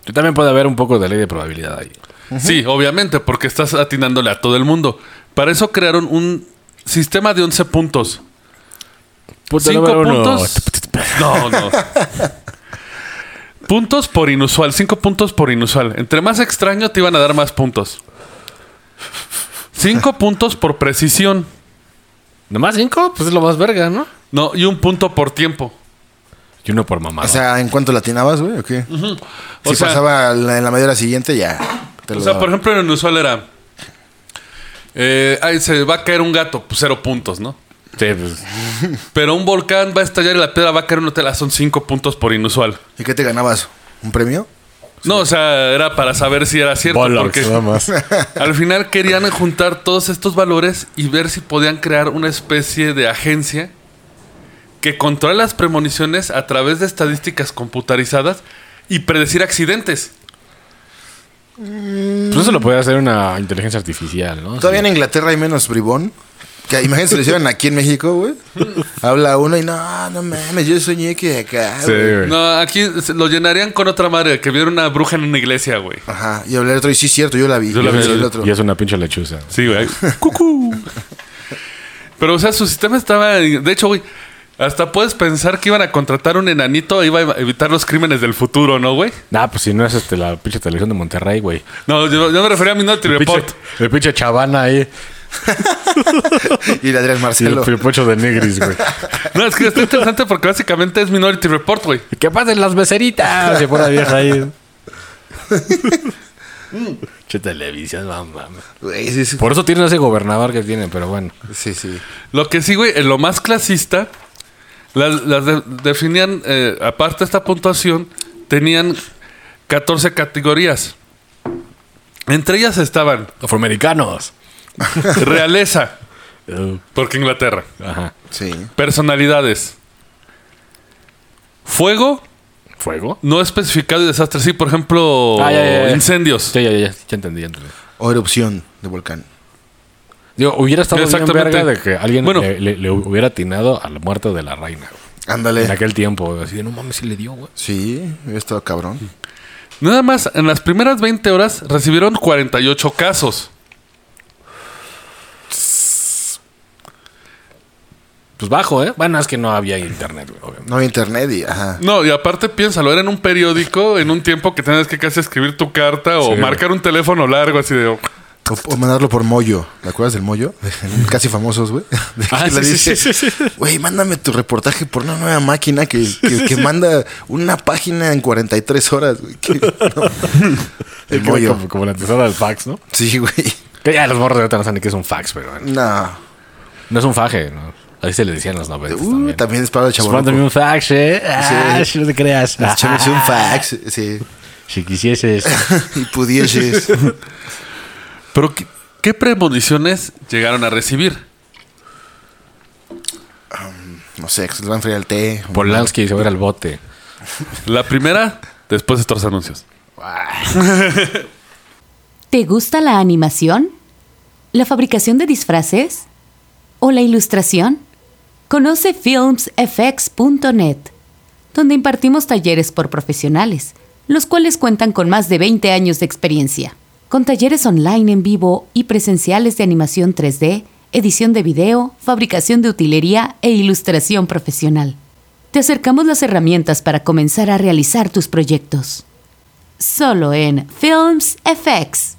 Speaker 4: Y también puede haber un poco de ley de probabilidad ahí.
Speaker 2: Sí, obviamente, porque estás atinándole a todo el mundo. Para eso crearon un sistema de 11 puntos.
Speaker 4: Punto
Speaker 2: Cinco
Speaker 4: número uno.
Speaker 2: puntos. No, no. puntos por inusual. Cinco puntos por inusual. Entre más extraño te iban a dar más puntos. Cinco puntos por precisión.
Speaker 4: ¿Nomás cinco? Pues es lo más verga, ¿no?
Speaker 2: No, y un punto por tiempo.
Speaker 4: Y uno por mamá.
Speaker 3: O sea, ¿en cuánto latinabas, güey? ¿O qué?
Speaker 2: O
Speaker 3: si
Speaker 2: sea-
Speaker 3: pasaba la- en la media hora siguiente, ya. te
Speaker 2: O
Speaker 3: lo
Speaker 2: sea,
Speaker 3: daba.
Speaker 2: por ejemplo, en el inusual era. eh, ay, se va a caer un gato, pues cero puntos, ¿no?
Speaker 4: Sí, pues.
Speaker 2: Pero un volcán va a estallar y la piedra va a caer en un hotel. Son cinco puntos por inusual.
Speaker 3: ¿Y qué te ganabas? ¿Un premio?
Speaker 2: No, o sea, era para saber si era cierto. porque
Speaker 4: nada más.
Speaker 2: al final querían juntar todos estos valores y ver si podían crear una especie de agencia que controle las premoniciones a través de estadísticas computarizadas y predecir accidentes.
Speaker 4: Pues eso lo puede hacer una inteligencia artificial, ¿no?
Speaker 3: Todavía en Inglaterra hay menos bribón. Que imagínense lo hicieran aquí en México, güey. Habla uno y no, no mames, yo soñé que acá,
Speaker 4: Sí,
Speaker 3: güey.
Speaker 2: No, aquí lo llenarían con otra madre, que viera una bruja en una iglesia, güey.
Speaker 3: Ajá. Y hablar otro y sí cierto, yo la vi.
Speaker 2: Yo la vi,
Speaker 3: Y el otro.
Speaker 4: Y es una pinche lechuza.
Speaker 2: Sí, güey. Cucú. Pero, o sea, su sistema estaba. De hecho, güey, hasta puedes pensar que iban a contratar un enanito e iba a evitar los crímenes del futuro, ¿no, güey?
Speaker 4: Nah, pues si no es este, la pinche televisión de Monterrey, güey.
Speaker 2: No, yo, yo me refería a Minority
Speaker 4: El pinche,
Speaker 2: Report.
Speaker 4: el pinche chavana ahí.
Speaker 3: Y el Adrián
Speaker 4: Y el,
Speaker 3: Marcelo.
Speaker 4: el pocho de negris, güey.
Speaker 2: No, es que está interesante porque básicamente es Minority Report, güey.
Speaker 4: ¿Qué pasen las beceritas? Se pone la vieja ahí. Che televisión, mamá.
Speaker 3: Güey, sí, sí.
Speaker 4: Por eso tienen ese gobernador que tienen, pero bueno.
Speaker 3: Sí, sí.
Speaker 2: Lo que sí, güey, en lo más clasista, las, las de- definían, eh, aparte de esta puntuación, tenían 14 categorías. Entre ellas estaban
Speaker 4: Afroamericanos.
Speaker 2: realeza, porque Inglaterra,
Speaker 4: Ajá.
Speaker 3: Sí.
Speaker 2: personalidades, fuego,
Speaker 4: ¿Fuego?
Speaker 2: no especificado y desastres. Sí, por ejemplo,
Speaker 4: Ah, ya, ya, ya.
Speaker 2: incendios.
Speaker 4: Ya, ya, ya. Ya entendí, ya entendí.
Speaker 3: O erupción de volcán.
Speaker 4: Digo, hubiera estado bien
Speaker 2: Exactamente.
Speaker 4: verga de que alguien
Speaker 2: Bueno.
Speaker 4: le, le- le hubiera atinado al muerto de la reina. güey. En
Speaker 3: Ándale.
Speaker 4: aquel tiempo. Así de, no mames, si le dio, güey.
Speaker 3: Sí, he estado cabrón.
Speaker 2: Nada más, en las primeras 20 horas recibieron 48 casos.
Speaker 4: Pues bajo, ¿eh? Bueno, es que no había internet, güey, obviamente.
Speaker 3: No había internet y, ajá.
Speaker 2: No, y aparte piénsalo, era en un periódico, en un tiempo que tenías que casi escribir tu carta o
Speaker 4: Sí,
Speaker 2: marcar un teléfono largo así de...
Speaker 3: O, o mandarlo por Moyo. ¿Te acuerdas del Moyo? Casi famosos, güey.
Speaker 4: Ah, sí,
Speaker 3: le
Speaker 4: sí,
Speaker 3: dice,
Speaker 4: sí, sí, sí.
Speaker 3: Güey, mándame tu reportaje por una nueva máquina que, que, que manda una página en 43 horas, güey. Que- no. El Moyo.
Speaker 4: como, como la antesala del fax, ¿no?
Speaker 3: Sí, güey.
Speaker 4: Que ya los morros de ahorita no saben ni qué es un fax, pero bueno.
Speaker 3: No.
Speaker 4: No es un faje, ¿no? Así se le decían en los 90
Speaker 3: Uh,
Speaker 4: también.
Speaker 3: también es para el
Speaker 4: Pues
Speaker 3: chavo.
Speaker 4: mándame un fax, ¿eh? Ah,
Speaker 3: Sí.
Speaker 4: si no te creas.
Speaker 3: Échame un fax. Sí.
Speaker 4: Si quisieses.
Speaker 3: y pudieses.
Speaker 2: Pero, ¿qué, qué premoniciones llegaron a recibir?
Speaker 3: No sé, que se les va a enfriar el té.
Speaker 4: Polanski se va a ir al bote.
Speaker 2: La primera, después de estos anuncios.
Speaker 1: ¿Te gusta la animación? ¿La fabricación de disfraces? ¿O la ilustración? Conoce filmsfx.net, donde impartimos talleres por profesionales, los cuales cuentan con más de 20 años de experiencia, con talleres online en vivo y presenciales de animación 3D, edición de video, fabricación de utilería e ilustración profesional. Te acercamos las herramientas para comenzar a realizar tus proyectos. Solo en Films FX.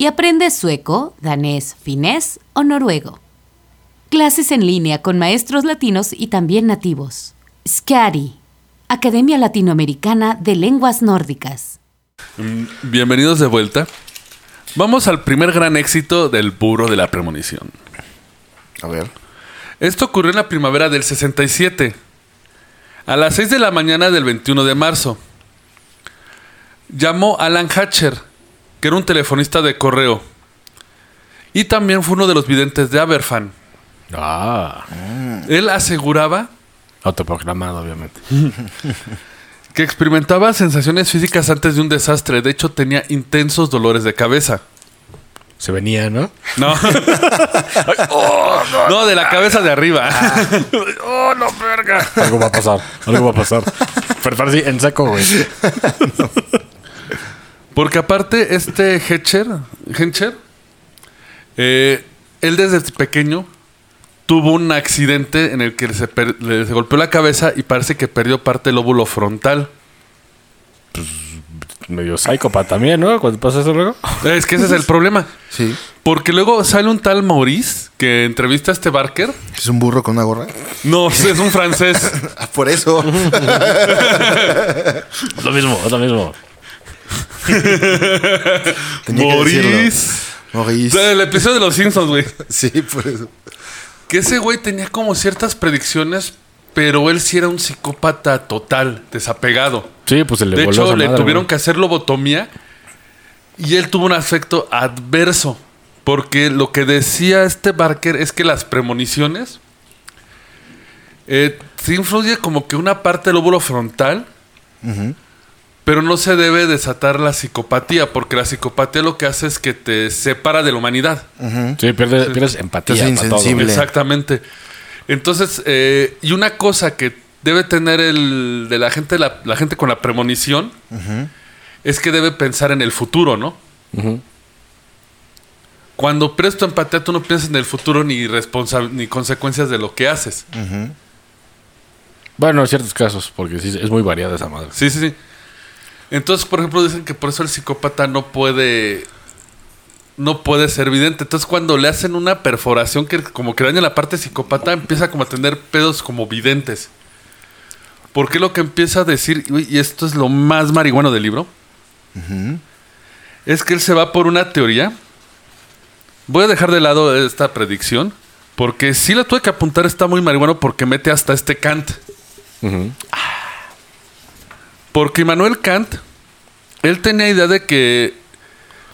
Speaker 1: y aprende sueco, danés, finés o noruego. Clases en línea con maestros latinos y también nativos. SCADI, Academia Latinoamericana de Lenguas Nórdicas.
Speaker 2: Mm, Bienvenidos de vuelta. Vamos al primer gran éxito del burro de la premonición.
Speaker 3: A ver.
Speaker 2: Esto ocurrió en la primavera del 67, a las 6 de la mañana del 21 de marzo. Llamó Alan Hatcher, que era un telefonista de correo, y también fue uno de los videntes de Aberfan.
Speaker 4: Ah,
Speaker 2: Él aseguraba
Speaker 4: autoprogramado, obviamente.
Speaker 2: que experimentaba sensaciones físicas antes de un desastre. De hecho, tenía intensos dolores de cabeza.
Speaker 4: Se venía, ¿no?
Speaker 2: No. no, de la cabeza de arriba. oh, no, verga.
Speaker 4: Algo va a pasar, algo va a pasar. Pero en seco, güey.
Speaker 2: Porque aparte, este Hetcher, Hencher, eh, él desde pequeño tuvo un accidente en el que se, per- le se golpeó la cabeza y parece que perdió parte del lóbulo frontal.
Speaker 4: Medio psicópata también, ¿no? Cuando pasa eso luego.
Speaker 2: Es que ese es el problema.
Speaker 3: Sí.
Speaker 2: Porque luego sale un tal Maurice que entrevista a este Barker.
Speaker 3: ¿Es un burro con una gorra?
Speaker 2: No, es un francés.
Speaker 3: Ah, por eso.
Speaker 4: Es lo mismo, es lo mismo.
Speaker 3: Tenía que
Speaker 2: Maurice.
Speaker 3: decirlo. Maurice.
Speaker 2: El episodio de los Simpsons, güey.
Speaker 3: Sí, por eso.
Speaker 2: Que ese güey tenía como ciertas predicciones, pero él sí era un psicópata total, desapegado.
Speaker 4: Sí, pues se le
Speaker 2: de
Speaker 4: voló
Speaker 2: hecho, le
Speaker 4: madre,
Speaker 2: tuvieron
Speaker 4: güey.
Speaker 2: que hacer lobotomía y él tuvo un afecto adverso. Porque lo que decía este Barker es que las premoniciones eh, sí influye como que una parte del lóbulo frontal, pero no se debe desatar la psicopatía, porque la psicopatía lo que hace es que te separa de la humanidad.
Speaker 4: Sí, pierdes, pierdes empatía.
Speaker 3: Hace
Speaker 4: para todo.
Speaker 3: insensible.
Speaker 2: Exactamente. Entonces, eh, y una cosa que debe tener el de la gente, la, la gente con la premonición, es que debe pensar en el futuro, ¿no? Cuando presto empatía, tú no piensas en el futuro ni responsa- ni consecuencias de lo que haces.
Speaker 4: Bueno, en ciertos casos, porque sí, es muy variada esa madre.
Speaker 2: Sí, sí, sí. Entonces, por ejemplo, dicen que por eso el psicópata no puede. No puede ser vidente. Entonces, cuando le hacen una perforación que como que daña la parte psicópata, empieza como a tener pedos como videntes. Porque lo que empieza a decir, y esto es lo más marihuano del libro, es que él se va por una teoría. Voy a dejar de lado esta predicción, porque si la tuve que apuntar, está muy marihuano porque mete hasta este Kant.
Speaker 4: Ujú.
Speaker 2: Porque Immanuel Kant, él tenía idea de que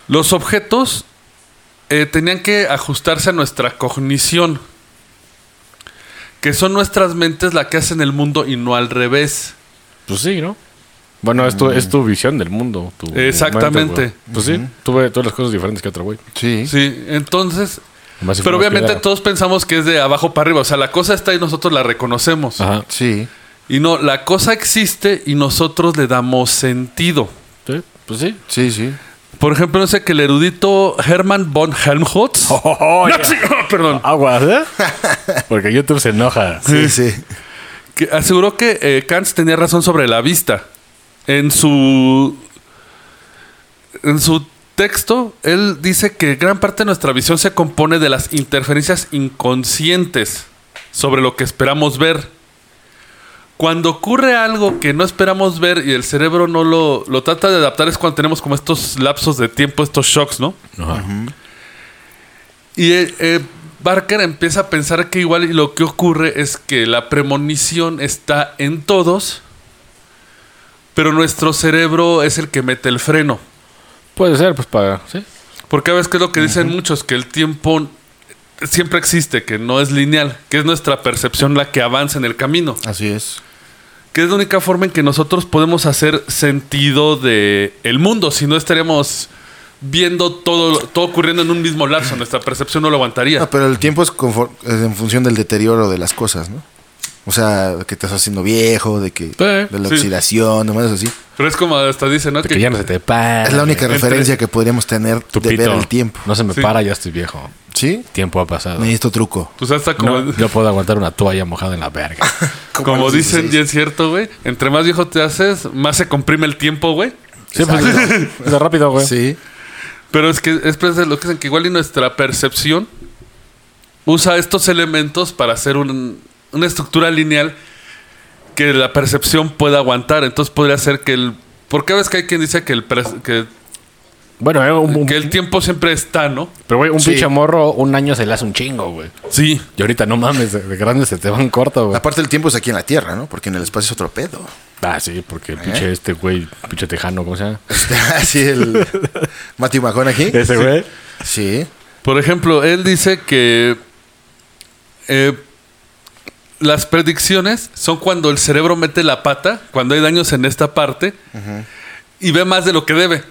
Speaker 2: los objetos eh, tenían que ajustarse a nuestra cognición. Que son nuestras mentes las que hacen el mundo y no al revés.
Speaker 4: Pues sí, ¿no? Bueno, es tu, es tu visión del mundo. tu
Speaker 2: Exactamente.
Speaker 4: mente, güey. pues sí, tuve todas las cosas diferentes que otro güey.
Speaker 3: Sí.
Speaker 2: Sí, entonces... Pero obviamente todos pensamos que es de abajo para arriba. O sea, la cosa está y nosotros la reconocemos.
Speaker 4: Ajá.
Speaker 3: Sí.
Speaker 2: Y no, la cosa existe y nosotros le damos sentido.
Speaker 4: Sí, pues sí.
Speaker 3: Sí, sí.
Speaker 2: Por ejemplo, no sé que el erudito Hermann von Helmholtz.
Speaker 4: Oh,
Speaker 2: No, sí, perdón.
Speaker 4: Aguas, ¿eh? Porque YouTube se enoja.
Speaker 3: Sí, sí.
Speaker 2: Que aseguró que eh, Kant tenía razón sobre la vista. En su. En su texto, él dice que gran parte de nuestra visión se compone de las interferencias inconscientes sobre lo que esperamos ver. Cuando ocurre algo que no esperamos ver y el cerebro no lo, lo trata de adaptar es cuando tenemos como estos lapsos de tiempo, estos shocks, ¿no?
Speaker 4: Ajá.
Speaker 2: Y eh, eh, Barker empieza a pensar que igual lo que ocurre es que la premonición está en todos, pero nuestro cerebro es el que mete el freno.
Speaker 4: Puede ser, pues para. Sí.
Speaker 2: Porque a veces que es lo que dicen muchos, que el tiempo siempre existe, que no es lineal, que es nuestra percepción la que avanza en el camino,
Speaker 3: Así es.
Speaker 2: Que es la única forma en que nosotros podemos hacer sentido de el mundo, si no estaríamos viendo todo, todo ocurriendo en un mismo lapso, nuestra percepción no lo aguantaría.
Speaker 3: No, pero el tiempo es, en función del deterioro de las cosas, ¿no? O sea, que te estás haciendo viejo, de que de la
Speaker 2: sí.
Speaker 3: oxidación, nomás así.
Speaker 2: Pero es como hasta dice, ¿no?
Speaker 4: Que ya no se te para.
Speaker 3: Es la única
Speaker 2: entre-
Speaker 3: referencia que podríamos tener de ver el tiempo.
Speaker 4: No se me
Speaker 2: Sí.
Speaker 4: para, ya estoy viejo.
Speaker 3: ¿Sí?
Speaker 4: Tiempo ha pasado.
Speaker 3: Necesito truco.
Speaker 2: Pues hasta como,
Speaker 4: No, yo puedo aguantar una toalla mojada en la verga.
Speaker 2: como dicen,
Speaker 3: 16.
Speaker 2: y es cierto, güey. Entre más viejo te haces, más se comprime el tiempo, güey.
Speaker 4: Sí, pues, es rápido, güey.
Speaker 3: Sí.
Speaker 2: Pero es que es precisamente lo que dicen que igual y nuestra percepción usa estos elementos para hacer un- una estructura lineal que la percepción pueda aguantar. Entonces podría ser que el... Porque a veces que hay quien dice que el, pres- que,
Speaker 4: Bueno, eh, un, un-
Speaker 2: que el tiempo siempre está, ¿no?
Speaker 4: pero güey, un
Speaker 3: Sí.
Speaker 4: pinche morro, un año se le hace un chingo, güey.
Speaker 2: Sí.
Speaker 4: Y ahorita no mames, de, de grande se te van corto, güey.
Speaker 3: Aparte el tiempo es aquí en la Tierra, ¿no? Porque en el espacio es otro pedo.
Speaker 4: Ah, sí, porque el pinche este güey, pinche tejano, ¿cómo se llama?
Speaker 3: Así el Matthew McConaughey.
Speaker 4: Ese güey.
Speaker 3: Sí.
Speaker 2: Por ejemplo, él dice que eh, las predicciones son cuando el cerebro mete la pata, cuando hay daños en esta parte, y ve más de lo que debe.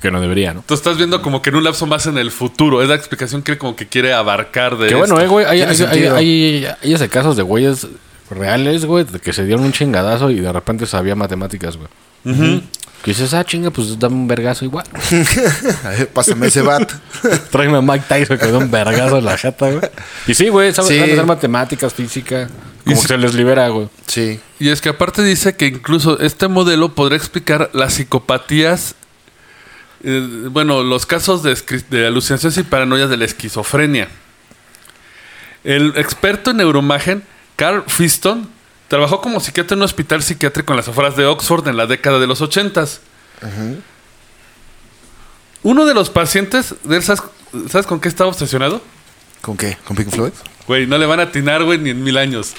Speaker 4: Que no debería, ¿no?
Speaker 2: Tú estás viendo como que en un lapso más en el futuro. Es la explicación que como que quiere abarcar de
Speaker 4: Que bueno, eh, güey. Hay, hay, hay, hay- hay ese casos de güeyes reales, güey, de que se dieron un chingadazo y de repente sabía matemáticas, güey. Que dices, ah, chinga, pues dame un vergazo igual.
Speaker 3: Pásame ese bat.
Speaker 4: Tráeme a Mike Tyson que da un vergazo en la jeta, güey. Y sí, güey, saben
Speaker 3: Sí.
Speaker 4: hacer matemáticas, física. Como que se les libera, güey.
Speaker 3: Sí.
Speaker 2: Y es que aparte dice que incluso este modelo podría explicar las psicopatías, eh, bueno, los casos de, alucinaciones y paranoias de la esquizofrenia. El experto en neuroimagen, Carl Fiston, trabajó como psiquiatra en un hospital psiquiátrico en las afueras de Oxford en la década de los ochentas. Uno de los pacientes de él, ¿sabes, sabes con qué estaba obsesionado?
Speaker 3: ¿Con qué? ¿Con Pink Floyd?
Speaker 2: Güey, no le van a atinar, güey, ni en mil años.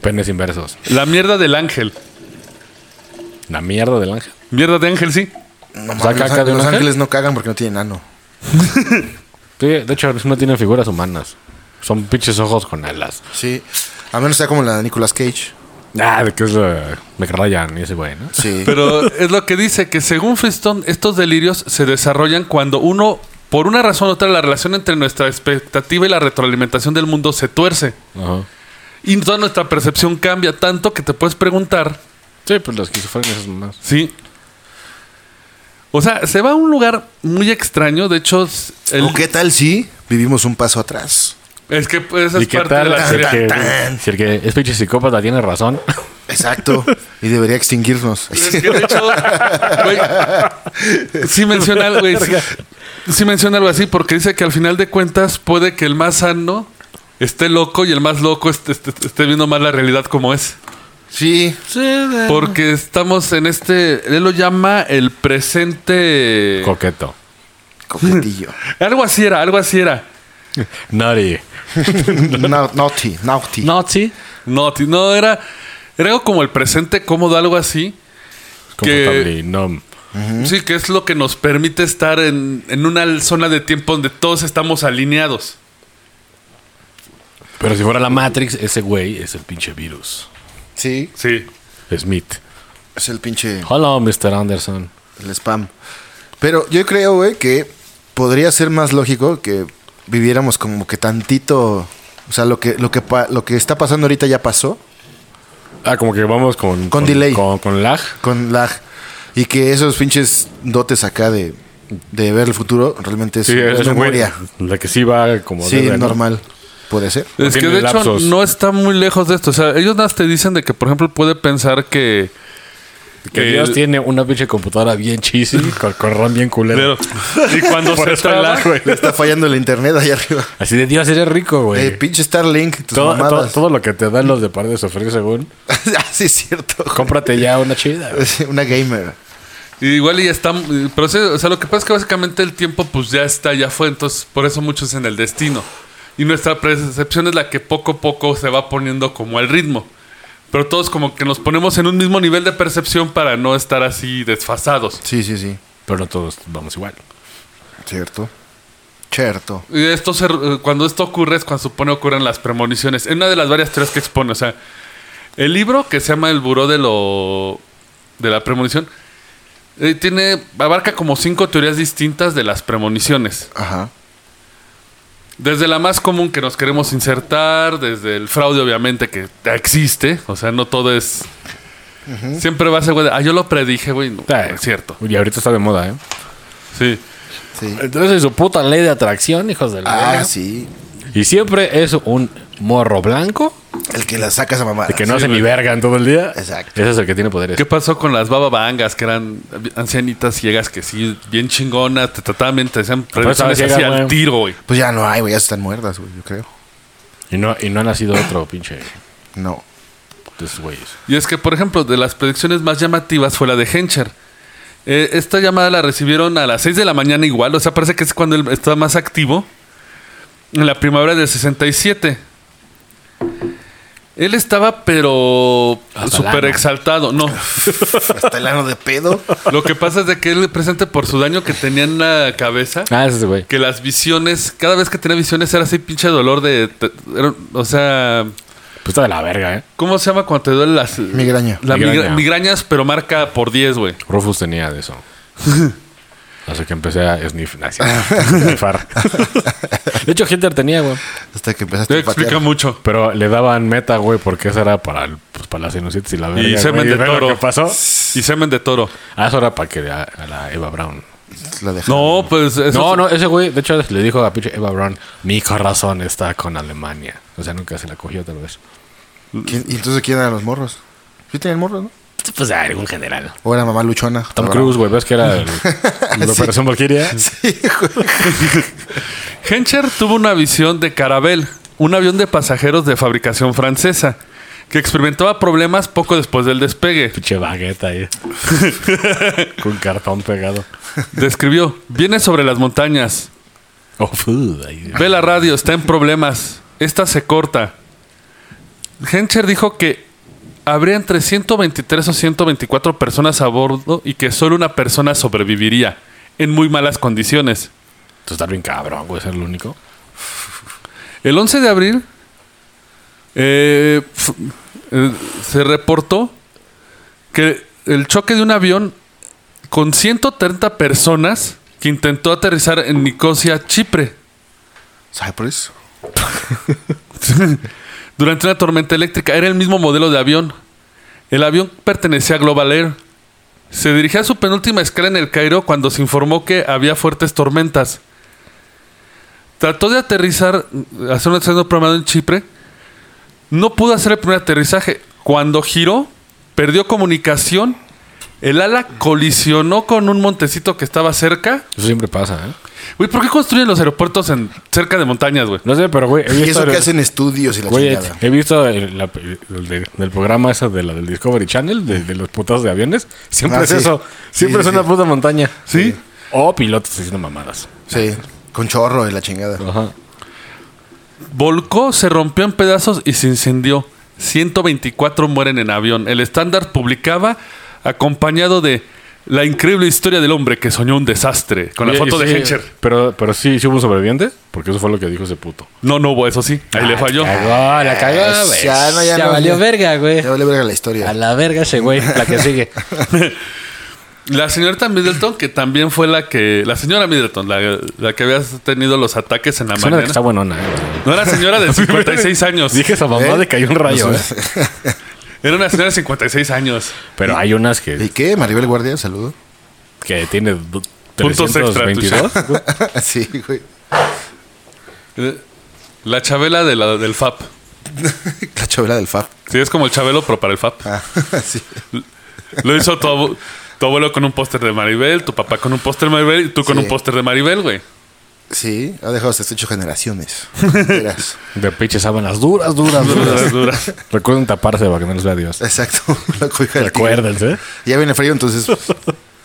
Speaker 4: Penes inversos.
Speaker 2: La mierda del ángel.
Speaker 4: La mierda del ángel.
Speaker 2: Mierda de ángel, sí.
Speaker 3: No,
Speaker 4: ¿Saca
Speaker 3: mames, los,
Speaker 4: de
Speaker 3: ángeles no cagan porque no tienen ano.
Speaker 4: Sí, de hecho, no tienen figuras humanas. Son pinches ojos con alas.
Speaker 3: Sí. A menos sea como la de Nicolas Cage.
Speaker 4: Ah, de que es uh, Ryan y ese güey, ¿no?
Speaker 3: Sí.
Speaker 2: Pero es lo que dice, que según Fiston, estos delirios se desarrollan cuando uno, por una razón u otra, la relación entre nuestra expectativa y la retroalimentación del mundo se tuerce.
Speaker 4: Ajá.
Speaker 2: Y toda nuestra percepción cambia tanto que te puedes preguntar,
Speaker 4: Sí, pues las esquizofrenia esas más.
Speaker 2: ¿sí? O sea, se va a un lugar muy extraño. De hecho, el-
Speaker 3: ¿O qué tal si vivimos un paso atrás?
Speaker 2: es que pues, esa
Speaker 4: ¿Y
Speaker 2: es
Speaker 4: qué
Speaker 2: parte
Speaker 4: tal?
Speaker 2: de la
Speaker 4: Si el, que,
Speaker 3: Tan.
Speaker 4: si el que es pinche psicópata tiene razón.
Speaker 3: Exacto. y debería extinguirnos.
Speaker 2: Es que de hecho, güey, sí menciona algo, güey, sí, sí menciona algo así, porque dice que al final de cuentas puede que el más sano esté loco y el más loco esté, esté- esté viendo más la realidad como es.
Speaker 3: Sí.
Speaker 2: Porque estamos en este, él lo llama el presente.
Speaker 4: Coqueto.
Speaker 3: Coquetillo.
Speaker 2: Algo así era, algo así era.
Speaker 4: Naughty.
Speaker 3: Na- naughty. Naughty.
Speaker 4: Naughty.
Speaker 2: No, ti- no, era, era algo como el presente cómodo, algo así.
Speaker 4: Comfortably numb.
Speaker 2: Sí, que es lo que nos permite estar en, en una zona de tiempo donde todos estamos alineados.
Speaker 4: Pero si fuera la Matrix, ese güey es el pinche virus.
Speaker 3: Sí,
Speaker 2: Sí.
Speaker 4: Smith.
Speaker 3: es el pinche
Speaker 4: Hello, Mr. Anderson.
Speaker 3: el spam. Pero yo creo, güey, que podría ser más lógico que viviéramos como que tantito, o sea, lo que lo que pa- lo que está pasando ahorita ya pasó
Speaker 4: Ah, como que vamos con...
Speaker 3: Con delay.
Speaker 4: Con, con lag.
Speaker 3: con lag y que esos pinches dotes acá de, de ver el futuro realmente es,
Speaker 4: Sí,
Speaker 3: es memoria.
Speaker 4: la que sí va como
Speaker 3: Sí,
Speaker 4: debe, ¿no?
Speaker 3: Puede ser.
Speaker 2: Es que de hecho no está muy lejos de esto. O sea, ellos nada más te dicen de que, por ejemplo, puede pensar que.
Speaker 4: Que Dios tiene una pinche computadora bien cheesy, con, con RAM bien culero.
Speaker 2: Pero- y cuando
Speaker 4: Por
Speaker 2: se traba.
Speaker 3: Le está fallando el internet ahí arriba.
Speaker 4: Así de Dios, eres rico, güey.
Speaker 3: Eh, pinche Starlink, tus
Speaker 4: todo, todo, lo que te dan los de par de sufrir según.
Speaker 3: ah, sí, es cierto.
Speaker 4: Cómprate ya una chida. güey.
Speaker 3: Una gamer.
Speaker 2: Igual y ya está. Pero sí, o sea, lo que pasa es que básicamente el tiempo, pues ya está, ya fue. Entonces, por eso muchos en el destino. Y nuestra percepción es la que poco a poco se va poniendo como al ritmo. Pero todos como que nos ponemos en un mismo nivel de percepción para no estar así desfasados.
Speaker 3: Sí, sí, sí.
Speaker 4: Pero no todos vamos igual.
Speaker 3: Cierto. Cierto.
Speaker 2: Y esto se- eh, cuando esto ocurre es cuando supone ocurren las premoniciones. Es una de las varias teorías que expone. O sea, el libro que se llama El Buró de lo de la premonición eh, tiene abarca como cinco teorías distintas de las premoniciones.
Speaker 3: Ajá.
Speaker 2: Desde la más común que nos queremos insertar, desde el fraude obviamente que existe, o sea, no todo es siempre va a ser güey, ah, yo lo predije, güey, no, es cierto.
Speaker 4: Y ahorita está de moda, ¿eh?
Speaker 2: Sí.
Speaker 3: Sí.
Speaker 4: Entonces su puta ley de atracción, hijos de la
Speaker 3: Ah,
Speaker 4: verga.
Speaker 3: sí.
Speaker 4: Y siempre es un morro blanco
Speaker 3: El que la saca esa mamada.
Speaker 4: de que no
Speaker 2: Sí,
Speaker 4: hace ni
Speaker 2: güey.
Speaker 4: verga en todo el día.
Speaker 3: Exacto.
Speaker 4: Ese es el que tiene poderes.
Speaker 2: ¿Qué pasó con las bababangas que eran ancianitas ciegas que sí, bien chingonas, te trataban bien, te hacían al
Speaker 4: güey.
Speaker 2: tiro, güey?
Speaker 3: Pues ya no hay, güey. Ya están muertas, güey, yo creo.
Speaker 4: Y no, y no ha nacido otro pinche
Speaker 3: No.
Speaker 4: esos güeyes.
Speaker 2: Y es que, por ejemplo, de las predicciones más llamativas fue la de Hencher. Eh, esta llamada la recibieron a las 6 de la mañana igual, o sea, parece que es cuando él estaba más activo, en la primavera del 67. Él estaba, pero súper exaltado. No,
Speaker 3: Hasta el ano de pedo.
Speaker 2: lo que pasa es de que él presente por su daño que tenía en la cabeza,
Speaker 4: Ah, ese es ese güey.
Speaker 2: que las visiones, cada vez que tenía visiones era así pinche dolor de... era- o sea,
Speaker 4: Pues está de la verga, ¿eh?
Speaker 2: ¿cómo se llama cuando te duele las...
Speaker 3: Migraña.
Speaker 2: La migra-
Speaker 4: Migraña.
Speaker 2: migrañas, pero marca por 10, güey.
Speaker 4: Rufus tenía de eso. Así que empecé a sniff, snifar. De hecho, Hitler tenía, güey.
Speaker 3: Hasta que empezaste
Speaker 2: Te
Speaker 3: patear.
Speaker 2: explica mucho.
Speaker 4: Pero le daban meta, güey, porque eso era para, el- pues, para la sinusitis y la verga.
Speaker 2: Y semen
Speaker 4: güey.
Speaker 2: de toro.
Speaker 4: pasó?
Speaker 2: Y semen de toro.
Speaker 4: Ah, eso era para que a, a la Eva Brown.
Speaker 3: La.
Speaker 2: No, pues eso
Speaker 4: No, no, ese güey, de hecho, le dijo a pinche Eva Brown, mi corazón está con Alemania. O sea, nunca se la cogió tal vez.
Speaker 3: ¿Quién- ¿Y entonces quién eran los morros? Sí tenían morros, ¿no?
Speaker 4: Pues a algún general.
Speaker 3: O era mamá luchona.
Speaker 4: Tom Cruise, güey, ¿ves que era el, el de Operación Valkyria?
Speaker 2: Hencher tuvo una visión de Carabel, un avión de pasajeros de fabricación francesa, que experimentaba problemas poco después del despegue.
Speaker 4: Pinche bagueta ahí. Con cartón pegado.
Speaker 2: Describió, viene sobre las montañas,
Speaker 4: Oh, food. ahí.
Speaker 2: ve la radio, está en problemas, esta se corta. Hencher dijo que habría entre 123 o 124 personas a bordo y que solo una persona sobreviviría en muy malas condiciones.
Speaker 4: Tú estás bien cabrón, güey, ser el único.
Speaker 2: El 11 de abril eh, eh, se reportó que el choque de un avión con 130 personas que intentó aterrizar en Nicosia, Chipre,
Speaker 3: Cypress.
Speaker 2: durante una tormenta eléctrica. Era el mismo modelo de avión. El avión pertenecía a Global Air. Se dirigía a su penúltima escala en el Cairo cuando se informó que había fuertes tormentas. Trató de aterrizar, hacer un aterrizaje programado en Chipre. No pudo hacer el primer aterrizaje. Cuando giró, perdió comunicación. El ala colisionó con un montecito que estaba cerca.
Speaker 4: Eso siempre pasa, ¿eh?
Speaker 2: Güey, ¿por qué construyen los aeropuertos en, cerca de montañas, güey?
Speaker 4: No sé, pero, güey, he
Speaker 3: Y
Speaker 4: visto...
Speaker 3: eso que
Speaker 4: el-
Speaker 3: hacen estudios y la
Speaker 4: Güey,
Speaker 3: chingada.
Speaker 4: he visto el, la- el de- del programa ese de la del Discovery Channel, de, de los putados de aviones. Siempre
Speaker 3: Ah,
Speaker 4: es
Speaker 3: sí.
Speaker 4: eso. Siempre
Speaker 3: Sí,
Speaker 4: es
Speaker 3: sí,
Speaker 4: una
Speaker 3: sí.
Speaker 4: puta montaña.
Speaker 2: ¿Sí?
Speaker 4: O pilotos haciendo mamadas.
Speaker 3: Sí. Con chorro y la chingada.
Speaker 4: Ajá.
Speaker 2: Volcó, se rompió en pedazos y se incendió. 124 mueren en avión. El estándar publicaba acompañado de la increíble historia del hombre que soñó un desastre, con la
Speaker 4: Oye,
Speaker 2: foto de
Speaker 4: sí,
Speaker 2: Hencher.
Speaker 4: Pero, pero sí, sí hubo un sobreviviente, porque eso fue lo que dijo ese puto.
Speaker 2: No, no hubo, eso sí. Ahí le falló.
Speaker 4: Cagó, la cagó,
Speaker 3: Ah,
Speaker 4: güey.
Speaker 3: ya no, ya no,
Speaker 4: valió
Speaker 3: ya.
Speaker 4: verga, güey.
Speaker 3: Ya vale verga la historia.
Speaker 4: A la verga ese güey, la que sigue.
Speaker 2: La señorita Middleton, que también fue la que. La señora Middleton, la, la que había tenido los ataques en la
Speaker 4: Suena que
Speaker 2: mañana.
Speaker 4: está buenona, eh.
Speaker 2: No era señora de 56 años.
Speaker 4: Dije esa mamá
Speaker 3: ¿Eh?
Speaker 4: de cayó un rayo,
Speaker 3: No
Speaker 4: eh.
Speaker 2: Era una señora de 56 años.
Speaker 4: Pero hay unas
Speaker 3: ¿Y
Speaker 4: que,
Speaker 3: qué? Maribel Guardia, saludo.
Speaker 4: que tiene
Speaker 2: Puntos extra,
Speaker 4: 322.
Speaker 3: sí, güey.
Speaker 2: La chabela de la, del FAP.
Speaker 3: La chovela del FAP.
Speaker 2: Sí, es como el chabelo, pero para el FAP.
Speaker 3: Ah, sí.
Speaker 2: Lo hizo tu, abu- tu abuelo con un póster de Maribel, tu papá con un póster de Maribel y tú con
Speaker 3: Sí.
Speaker 2: un póster de Maribel, güey.
Speaker 3: Sí, ha dejado hasta hecho generaciones.
Speaker 4: De pinches sábanas duras, duras, duras.
Speaker 2: Duras.
Speaker 4: Recuerden taparse para que no les vea Dios.
Speaker 3: Exacto. La.
Speaker 4: Recuérdense.
Speaker 3: Ya viene frío, entonces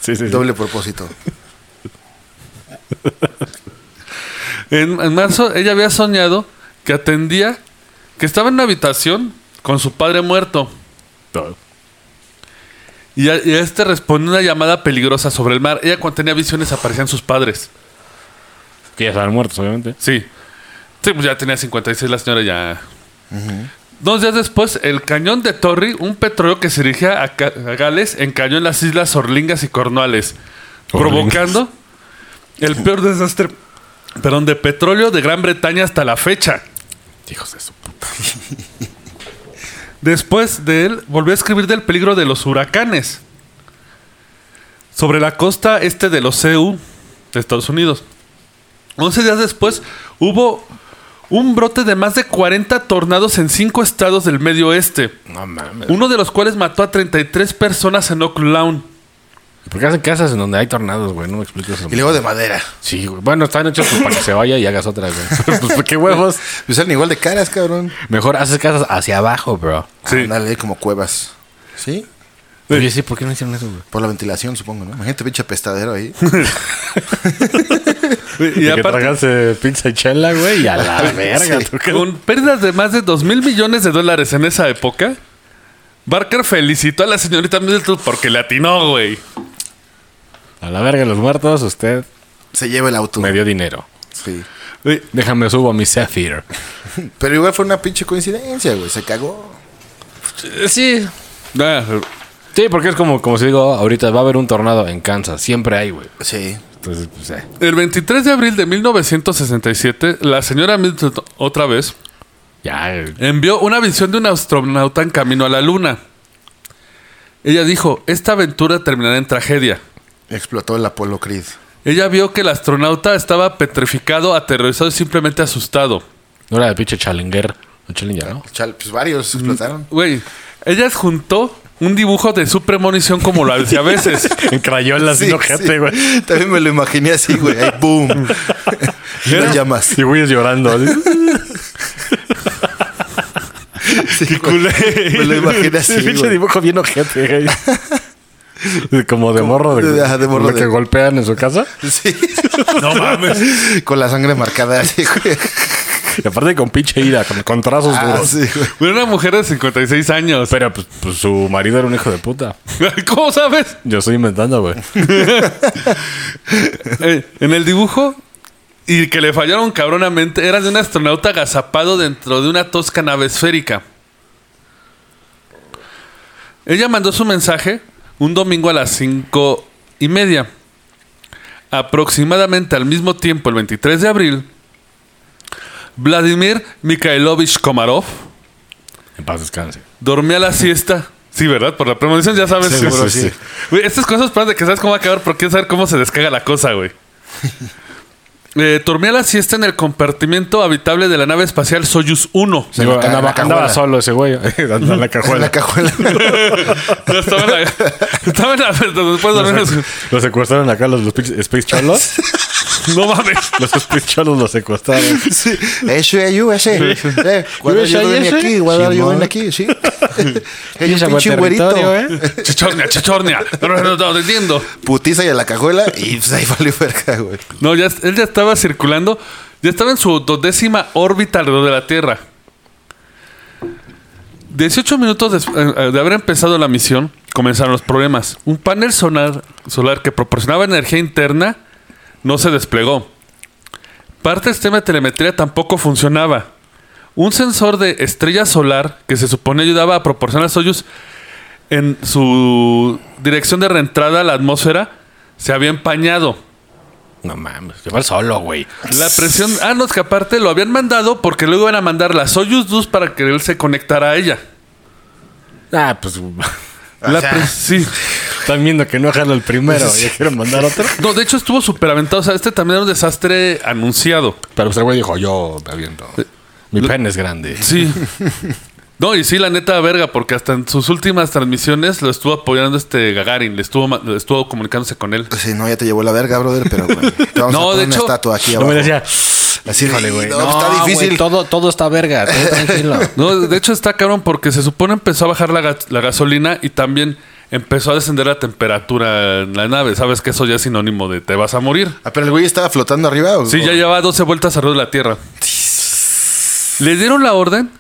Speaker 4: Sí, sí, sí.
Speaker 3: doble propósito.
Speaker 2: En, en marzo, ella había soñado que atendía, que estaba en una habitación con su padre muerto.
Speaker 4: Todo.
Speaker 2: Y a, y a este respondió una llamada peligrosa sobre el mar. Ella cuando tenía visiones aparecían sus padres.
Speaker 4: Que ya estaban muertos, obviamente.
Speaker 2: Sí. Sí, pues ya tenía 56 la señora ya. Dos días después, el cañón de Torrey, un petróleo que se dirigía a, Gales, encalló en las islas Orlingas y Cornualles,
Speaker 4: Orlingas.
Speaker 2: provocando el peor desastre perdón, de petróleo de Gran Bretaña hasta la fecha.
Speaker 4: Hijos de su puta.
Speaker 2: Después de él, volvió a escribir del peligro de los huracanes sobre la costa este de los de Estados Unidos. 11 días después, hubo un brote de más de 40 tornados en cinco estados del medio oeste,
Speaker 4: No mames.
Speaker 2: uno de los cuales mató a 33 personas en Oak Lawn.
Speaker 4: ¿Por qué hacen casas en donde hay tornados, güey? No me explico eso.
Speaker 3: Y luego de madera.
Speaker 4: Sí, güey. Bueno, están hechos pues, para que se vaya y hagas otra, güey. pues, ¿qué huevos?
Speaker 3: Pues salen igual de caras, cabrón.
Speaker 4: Mejor haces casas hacia abajo, bro.
Speaker 2: Sí.
Speaker 3: Dale como cuevas. ¿Sí?
Speaker 4: Oye, sí, ¿por qué no hicieron eso, güey?
Speaker 3: Por la ventilación, supongo, ¿no? Imagínate pinche pestadero ahí.
Speaker 2: Y
Speaker 4: que
Speaker 2: aparte,
Speaker 4: tragarse pizza y chela, güey, y a la verga.
Speaker 3: Sí.
Speaker 4: ¿tú qué?
Speaker 2: con pérdidas de más de 2 mil millones de dólares en esa época, Barker felicitó a la señorita Middleton porque le atinó, güey.
Speaker 4: A la verga los muertos, usted
Speaker 3: Se lleva el auto.
Speaker 4: me dio dinero.
Speaker 3: Sí.
Speaker 4: Déjame subo a mi Zephyr.
Speaker 3: Pero igual fue una pinche coincidencia, güey. Se cagó.
Speaker 4: Sí. Sí, porque es como, como si digo, ahorita va a haber un tornado en Kansas. Siempre hay, güey.
Speaker 3: Sí.
Speaker 4: Entonces, pues, eh.
Speaker 2: El 23 de abril de 1967, la señora Middleton, otra vez,
Speaker 4: Ya, eh,
Speaker 2: envió una visión de un astronauta en camino a la Luna. Ella dijo, esta aventura terminará en tragedia.
Speaker 3: Explotó el Apolo Creed.
Speaker 2: Ella vio que el astronauta estaba petrificado, aterrorizado y simplemente asustado.
Speaker 4: no era de pinche Challenger. Challenger, ¿no?
Speaker 3: Chal, pues varios explotaron.
Speaker 2: Güey, ella juntó un dibujo de su premonición como lo hace a veces.
Speaker 4: En crayolas,
Speaker 3: Sí, sí.
Speaker 4: güey.
Speaker 3: También me lo imaginé así, güey. Ahí, boom. y las llamas.
Speaker 4: Y güeyes llorando.
Speaker 3: güey. Me lo imaginé así,
Speaker 4: pinche
Speaker 3: güey.
Speaker 4: dibujo bien ojete, güey. Como de morro, de,
Speaker 3: de morro
Speaker 4: lo
Speaker 3: de-
Speaker 4: que golpean en su casa.
Speaker 3: Sí.
Speaker 2: no mames.
Speaker 3: Con la sangre marcada así, güey.
Speaker 4: Y aparte con pinche ira, con, con trazos
Speaker 3: Ah,
Speaker 4: duros.
Speaker 3: sí, güey.
Speaker 2: Una mujer de 56 años.
Speaker 4: Pero pues, pues, su marido era un hijo de puta.
Speaker 2: ¿Cómo sabes?
Speaker 4: Yo estoy inventando, güey.
Speaker 2: Eh, en el dibujo, y que le fallaron cabronamente, era de un astronauta agazapado dentro de una tosca nave esférica. Ella mandó su mensaje un domingo a las cinco y media. Aproximadamente al mismo tiempo, el 23 de abril, Vladimir Mikhailovich Komarov
Speaker 4: En paz descanse.
Speaker 2: dormía la siesta. Sí, ¿verdad? Por la premonición ya sabes.
Speaker 3: Seguro, sí.
Speaker 2: Güey, estas cosas para de que sabes cómo va a acabar, pero quieres saber cómo se descarga la cosa, güey. Eh, dormía la siesta en el compartimiento habitable de la nave espacial Soyuz 1.
Speaker 3: Se
Speaker 4: Digo, andaba,
Speaker 3: la cajuela.
Speaker 4: andaba solo ese güey. Andaba en la
Speaker 3: En la
Speaker 4: cajuela.
Speaker 3: cajuela.
Speaker 2: No, estaba en la. Estaba en la. Después de dormir en su-
Speaker 4: Lo secuestraron acá los, los Space Cholos.
Speaker 2: No mames.
Speaker 4: Los Space Cholos lo secuestraron.
Speaker 3: Sí. Eso es yo, ese. Eh, cuando yo vine
Speaker 4: ese.
Speaker 3: aquí, cuando yo vine aquí, sí. Es un pinche güerito.
Speaker 4: ¿eh?
Speaker 2: Chichornia, chichornia. No, no, no, no, te entiendo.
Speaker 3: Putiza y a la cajuela y pues ahí valió verga, güey.
Speaker 2: No, ya, él ya estaba circulando. Ya estaba en su dodécima órbita alrededor de la Tierra. 18 minutos des- eh, de haber empezado la misión, comenzaron los problemas. Un panel solar, solar que proporcionaba energía interna no se desplegó. Parte del sistema de telemetría tampoco funcionaba. Un sensor de estrella solar que se supone ayudaba a proporcionar a Soyuz en su dirección de reentrada a la atmósfera se había empañado.
Speaker 4: No mames, llevar solo, güey.
Speaker 2: La presión. Ah, no, es que aparte lo habían mandado porque luego iban a mandar la Soyuz 2 para que él se conectara a ella.
Speaker 4: Ah, pues.
Speaker 2: La
Speaker 3: sea.
Speaker 2: pre- sí.
Speaker 4: Están viendo que no jala el primero. ¿Ya quieren mandar otro?
Speaker 2: No, de hecho estuvo súper aventado. O sea, este también era un desastre anunciado.
Speaker 4: Pero pues el güey dijo, yo me aviento. Mi pene es grande.
Speaker 2: Sí. No, y sí, la neta verga, porque hasta en sus últimas transmisiones lo estuvo apoyando este Gagarin, le estuvo, le estuvo comunicándose con él.
Speaker 3: Sí, no, ya te llevó la verga, brother, pero bueno, te vamos
Speaker 2: No,
Speaker 3: a
Speaker 2: de hecho,
Speaker 3: estatua aquí
Speaker 4: No
Speaker 3: abajo.
Speaker 4: me decía,
Speaker 3: Así
Speaker 4: híjole, güey.
Speaker 3: no, está difícil.
Speaker 4: todo, todo está verga. Todo tranquilo.
Speaker 2: No, de hecho está cabrón porque se supone empezó a bajar la, ga- la gasolina y también empezó a descender la temperatura en la nave. Sabes que eso ya es sinónimo de te vas a morir.
Speaker 3: Ah, pero el güey estaba flotando arriba. ¿o?
Speaker 2: Sí, ya llevaba 12 vueltas alrededor de la Tierra. Le dieron la orden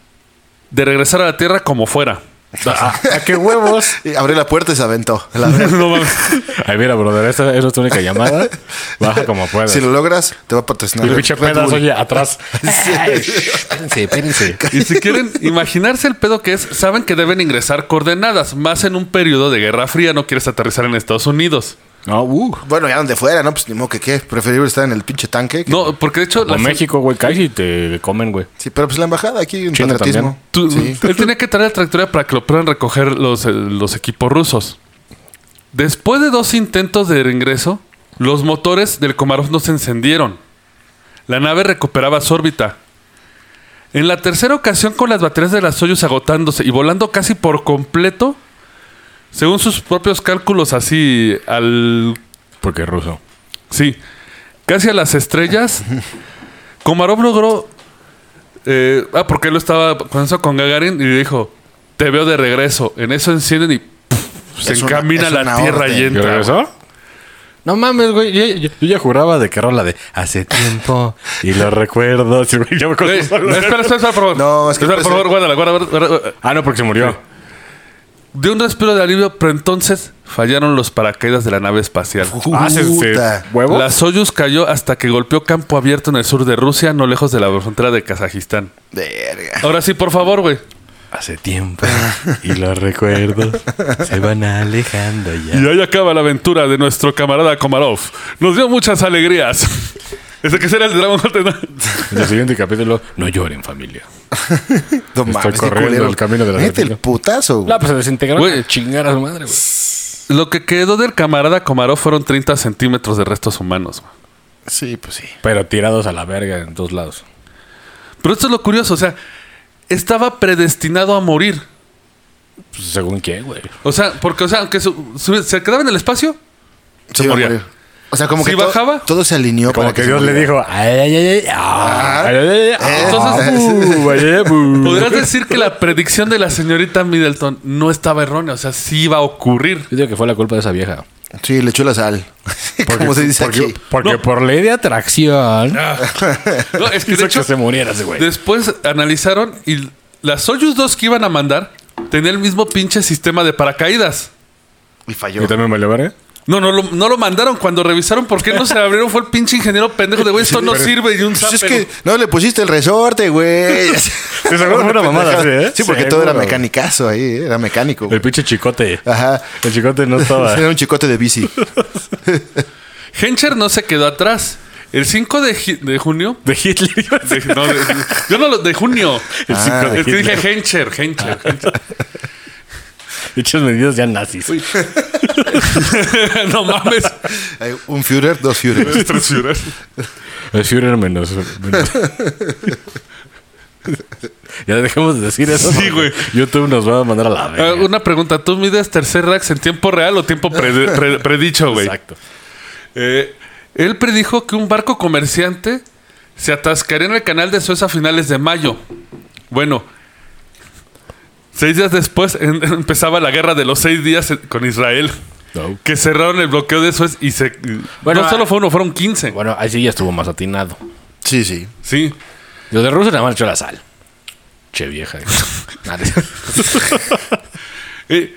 Speaker 2: de regresar a la Tierra como fuera.
Speaker 4: ¿A, a qué huevos?
Speaker 3: Y abrió la puerta y se aventó. La verga.
Speaker 2: No mames.
Speaker 4: Ay, mira, brother, esta, esa es tu única llamada. Baja como puedas.
Speaker 3: si lo logras, te va a patrocinar.
Speaker 4: y el pinche pedas, oye, atrás. Ay, espérense, espérense.
Speaker 2: Y si quieren imaginarse el pedo que es, saben que deben ingresar coordenadas. Más en un periodo de Guerra Fría, no quieres aterrizar en Estados Unidos.
Speaker 4: No, uh.
Speaker 3: Bueno, ya donde fuera, ¿no? Pues ni modo que qué. Preferible estar en el pinche tanque. que-
Speaker 2: No, porque de hecho...
Speaker 4: O
Speaker 2: la-
Speaker 4: México, güey, caes y te comen, güey.
Speaker 3: Sí, pero pues la embajada aquí, un patriotismo.
Speaker 2: tú-
Speaker 3: Sí.
Speaker 2: Él tenía que traer la trayectoria para que lo puedan recoger los, eh, los equipos rusos. Después de dos intentos de ingreso, los motores del Komarov no se encendieron. La nave recuperaba su órbita. En la tercera ocasión, con las baterías de la Soyuz agotándose y volando casi por completo, según sus propios cálculos, así al
Speaker 4: Porque es ruso.
Speaker 2: Sí, casi a las estrellas. Komarov logró. eh, ah, porque él lo estaba con eso con Gagarin y dijo: Te veo de regreso. En eso encienden y se
Speaker 3: una-
Speaker 2: encamina la tierra
Speaker 3: orden.
Speaker 2: y
Speaker 4: ¿Y
Speaker 2: entra.
Speaker 4: regresó? No mames, güey. Yo, yo- yo ya juraba de que rola de hace tiempo y lo recuerdo. Yo me
Speaker 2: espera, espera, espera, por favor.
Speaker 3: No, es que
Speaker 2: Espera, por
Speaker 3: puede
Speaker 2: favor, guárdala, guárdala, guárdala.
Speaker 4: Ah, no, porque se murió.
Speaker 2: De un respiro de alivio, pero entonces fallaron los paracaídas de la nave espacial.
Speaker 4: Ah. ¿Huevo?
Speaker 2: La Soyuz cayó hasta que golpeó campo abierto en el sur de Rusia, no lejos de la frontera de Kazajistán.
Speaker 3: Verga.
Speaker 2: Ahora sí, por favor, güey.
Speaker 4: Hace tiempo y lo recuerdo. Se van alejando ya.
Speaker 2: Y ahí acaba la aventura de nuestro camarada Komarov. Nos dio muchas alegrías. Ese que será el de Dragon Ball. ¿no?
Speaker 4: En el siguiente capítulo, no lloren, familia.
Speaker 3: No
Speaker 4: Estoy
Speaker 3: mames, qué
Speaker 4: corriendo
Speaker 3: culero.
Speaker 4: el camino de la
Speaker 3: Mete el putazo. güey.
Speaker 4: No, pues se desintegró.
Speaker 2: Güey.
Speaker 4: a Chingar a su madre, güey.
Speaker 2: Lo que quedó del camarada Komarov fueron 30 centímetros de restos humanos. güey.
Speaker 3: Sí, pues sí.
Speaker 4: Pero tirados a la verga en todos lados.
Speaker 2: Pero esto es lo curioso, o sea, estaba predestinado a morir.
Speaker 4: Pues, según quién, güey.
Speaker 2: O sea, porque, o sea, aunque su- su- se quedaba en el espacio, se
Speaker 3: a
Speaker 2: moría.
Speaker 3: morir. O sea, como
Speaker 2: Si
Speaker 3: que to-
Speaker 2: bajaba.
Speaker 3: todo se alineó
Speaker 4: Como
Speaker 3: para
Speaker 4: que
Speaker 3: se
Speaker 4: Dios le
Speaker 3: muriera.
Speaker 4: dijo, ay, ay, ay, ay, ah, ay, ay, ay, ah,
Speaker 2: Entonces-
Speaker 4: bu, ay, ay, bu.
Speaker 2: Podrías decir que la predicción de la señorita Middleton no estaba errónea, o sea, sí iba a ocurrir.
Speaker 4: Yo digo que fue la culpa de esa vieja.
Speaker 3: Sí, le echó la sal. como se dice
Speaker 4: porque,
Speaker 3: aquí.
Speaker 4: porque
Speaker 2: No.
Speaker 4: por ley de atracción
Speaker 2: No, es que
Speaker 4: hizo
Speaker 2: de hecho,
Speaker 4: que se muriera ese güey.
Speaker 2: Después analizaron y las Soyuz 2 que iban a mandar tenía el mismo pinche sistema de paracaídas.
Speaker 3: Y falló.
Speaker 4: ¿Y también me lo veré?
Speaker 2: No, no lo, no lo mandaron. Cuando revisaron por qué no se abrieron, fue el pinche ingeniero pendejo de güey, esto no sirve y un
Speaker 3: Pues es
Speaker 2: zapper.
Speaker 3: que no le pusiste el resorte, güey.
Speaker 4: seguro fue una mamada así, ¿eh?
Speaker 3: Sí, porque todo era mecanicazo ahí, ¿eh? era mecánico.
Speaker 4: El pinche chicote.
Speaker 3: Ajá.
Speaker 4: El chicote no estaba.
Speaker 3: Era un chicote de bici.
Speaker 2: Hencher no se quedó atrás. El 5 de, de junio.
Speaker 4: De Hitler.
Speaker 2: de- no, de- yo no lo. De junio.
Speaker 4: El cinco de
Speaker 2: es que dije Hencher, Hencher. Hencher.
Speaker 4: Hechos medidos ya nazis.
Speaker 2: no mames.
Speaker 3: Hay un Führer, dos Führers.
Speaker 2: Tres Führer.
Speaker 4: El Führer menos. menos. ya dejemos de decir eso.
Speaker 2: Sí, güey.
Speaker 4: YouTube nos va a mandar a la
Speaker 2: Ah,
Speaker 4: verga.
Speaker 2: una pregunta. ¿Tú mides tercer rax en tiempo real o tiempo pre- pre- predicho, güey?
Speaker 4: Exacto.
Speaker 2: Eh, él predijo que un barco comerciante se atascaría en el canal de Suez a finales de mayo. Bueno, seis días después en- empezaba la guerra de los seis días con Israel.
Speaker 4: No.
Speaker 2: Que cerraron el bloqueo de Suez y se...
Speaker 4: Bueno,
Speaker 2: no solo
Speaker 4: ah-
Speaker 2: fue uno, fueron 15.
Speaker 4: Bueno, ahí sí ya estuvo más atinado.
Speaker 3: Sí, sí.
Speaker 4: Lo de Rusia nada más echó la sal. Che vieja.
Speaker 2: Eh,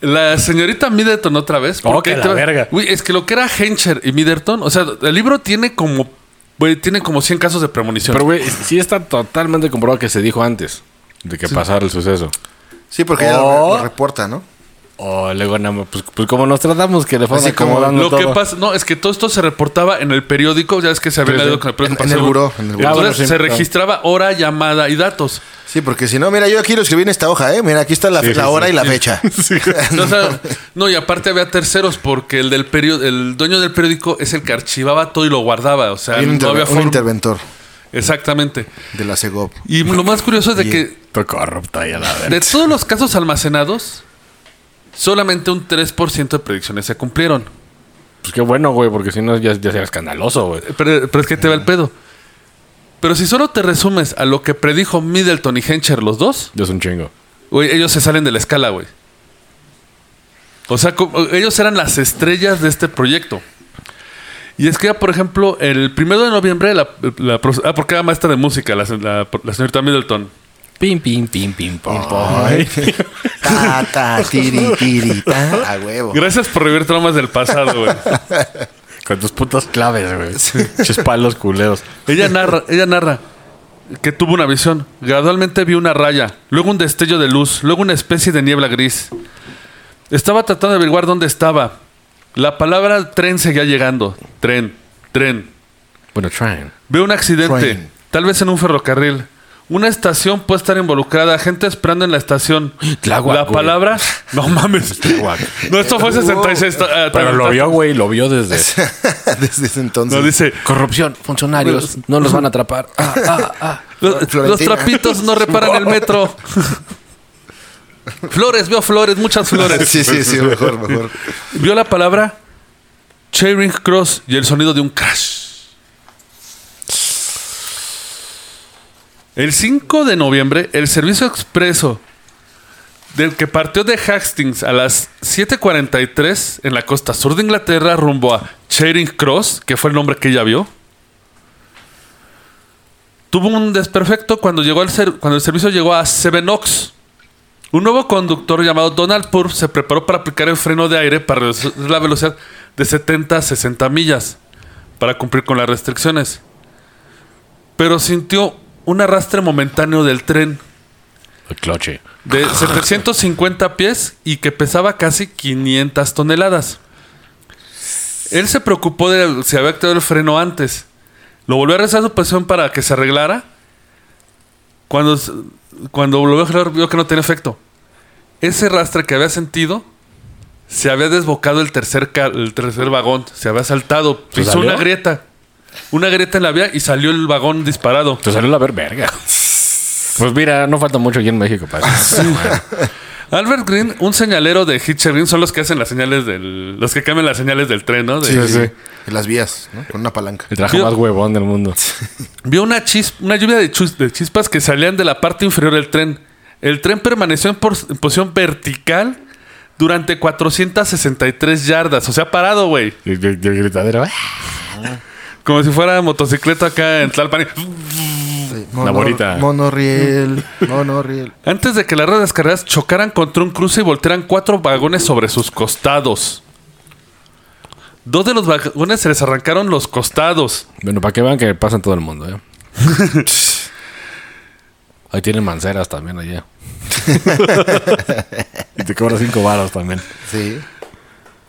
Speaker 2: la señorita Middleton otra vez.
Speaker 4: Oh, que la
Speaker 2: va-
Speaker 4: verga.
Speaker 2: Güey, es que lo que era Hencher y Middleton, o sea, el libro tiene como, güey, tiene como 100 casos de premonición.
Speaker 4: Pero, güey, sí está totalmente comprobado que se dijo antes de que pasara el suceso.
Speaker 3: Sí, porque ella
Speaker 4: Oh.
Speaker 3: lo, lo reporta, ¿no?
Speaker 4: O luego, nada más, pues, pues como nos tratamos, que le fueron
Speaker 3: Así como
Speaker 4: acomodando
Speaker 2: Lo que
Speaker 4: todo.
Speaker 2: pasa, no, es que todo esto se reportaba en el periódico, ya es que se había leído con el periódico.
Speaker 3: en el
Speaker 2: pasado.
Speaker 3: buró. En el buró.
Speaker 4: Bueno,
Speaker 2: Entonces
Speaker 4: sí,
Speaker 2: se
Speaker 4: claro.
Speaker 2: registraba hora, llamada y datos.
Speaker 3: Sí, porque si no, mira, yo aquí lo escribí en esta hoja, ¿eh? Mira, aquí está la,
Speaker 4: Sí, sí,
Speaker 3: la hora
Speaker 4: sí,
Speaker 3: y la
Speaker 2: sí.
Speaker 3: fecha.
Speaker 2: No, o sea, no, y aparte había terceros porque el del periódico, el dueño del periódico es el que archivaba todo y lo guardaba. O sea,
Speaker 3: un,
Speaker 2: no había
Speaker 3: un
Speaker 2: forma.
Speaker 3: interventor
Speaker 2: Exactamente.
Speaker 3: de la CEGOP.
Speaker 2: Y lo más curioso es de que
Speaker 4: Todo corrupto y a la
Speaker 2: de todos los casos almacenados, solamente un 3% de predicciones se cumplieron.
Speaker 4: Pues qué bueno, güey, porque si no ya, ya sería escandaloso, güey.
Speaker 2: Pero, pero es que te va el pedo. Pero si solo te resumes a lo que predijo Middleton y Hencher los dos,
Speaker 4: Ya es un chingo.
Speaker 2: güey, ellos se salen de la escala, güey. O sea, ellos eran las estrellas de este proyecto. Y es que, por ejemplo, el primero de noviembre, la, la ah, porque era maestra de música, la, la- la señorita Middleton.
Speaker 4: Pim, pim, pim, pim, pom.
Speaker 3: Ta, ta, tiri, tiri, ta. A huevo.
Speaker 2: Gracias por revivir traumas del pasado, güey.
Speaker 4: Con tus putas claves, güey. Ches palos culeros.
Speaker 2: Ella narra, ella narra que tuvo una visión. Gradualmente vio una raya, luego un destello de luz, luego una especie de niebla gris. Estaba tratando de averiguar dónde estaba. La palabra tren seguía llegando. Tren, tren.
Speaker 4: Bueno, trying.
Speaker 2: Veo un accidente,
Speaker 3: Train.
Speaker 2: tal vez en un ferrocarril. Una estación puede estar involucrada, gente esperando en la estación.
Speaker 4: Tláhuac,
Speaker 2: la
Speaker 4: güey.
Speaker 2: palabra, no mames.
Speaker 4: Tláhuac.
Speaker 2: No, esto fue 66. ah,
Speaker 4: Pero lo vio, güey, lo vio desde.
Speaker 3: Desde ese entonces.
Speaker 2: No dice,
Speaker 4: Corrupción, funcionarios, no los van a atrapar. Ah, ah, ah.
Speaker 2: Los, trapitos no reparan el metro. flores, vio flores, muchas flores.
Speaker 3: Sí, sí, sí, mejor, mejor.
Speaker 2: Vio la palabra Charing Cross y el sonido de un crash. El 5 de noviembre, el servicio expreso del que partió de Hastings a las 7:43 en la costa sur de Inglaterra rumbo a Charing Cross, que fue el nombre que ella vio, tuvo un desperfecto cuando, llegó cuando el servicio llegó a Sevenoaks. Un nuevo conductor llamado Donald Purr se preparó para aplicar el freno de aire para reducir la velocidad de 70 a 60 millas para cumplir con las restricciones. Pero sintió un arrastre momentáneo del tren
Speaker 4: El cloche.
Speaker 2: de 750 pies y que pesaba casi 500 toneladas. Él se preocupó de si había activado el freno antes. Lo volvió a rezar su posición para que se arreglara. Cuando, cuando lo volvió a arreglar, vio que no tenía efecto. Ese rastre que había sentido se había desbocado el tercer, el tercer vagón. Se había saltado.
Speaker 4: ¿Se
Speaker 2: Pisó una grieta. Una grieta en la vía y salió el vagón disparado.
Speaker 4: Te salió la ver verga. Pues mira, no falta mucho aquí en México para eso.
Speaker 2: Albert Green, un señalero de Hitcher Green, son los que hacen las señales del. Los que cambian las señales del tren, ¿no? De-
Speaker 3: Sí, sí. En las vías, ¿no? Con una palanca.
Speaker 4: El traje
Speaker 2: Yo-
Speaker 4: más huevón del mundo.
Speaker 2: Vio una, chis- una lluvia de, chus- de chispas que salían de la parte inferior del tren. El tren permaneció en, por- en posición vertical durante 463 yardas. O sea, parado, güey.
Speaker 4: Y el, y el gritadero.
Speaker 2: Como si fuera motocicleta acá en Tlalpan.
Speaker 3: Sí.
Speaker 4: Una bolita.
Speaker 3: Monorriel. Monorriel.
Speaker 2: Antes de que las ruedas cargadas chocaran contra un cruce y voltearan cuatro vagones sobre sus costados. Dos de los vagones se les arrancaron los costados.
Speaker 4: Bueno, para que vean que pasa en todo el mundo, ¿eh? Ahí tienen manceras también allá. y te cobra cinco varos también.
Speaker 3: Sí.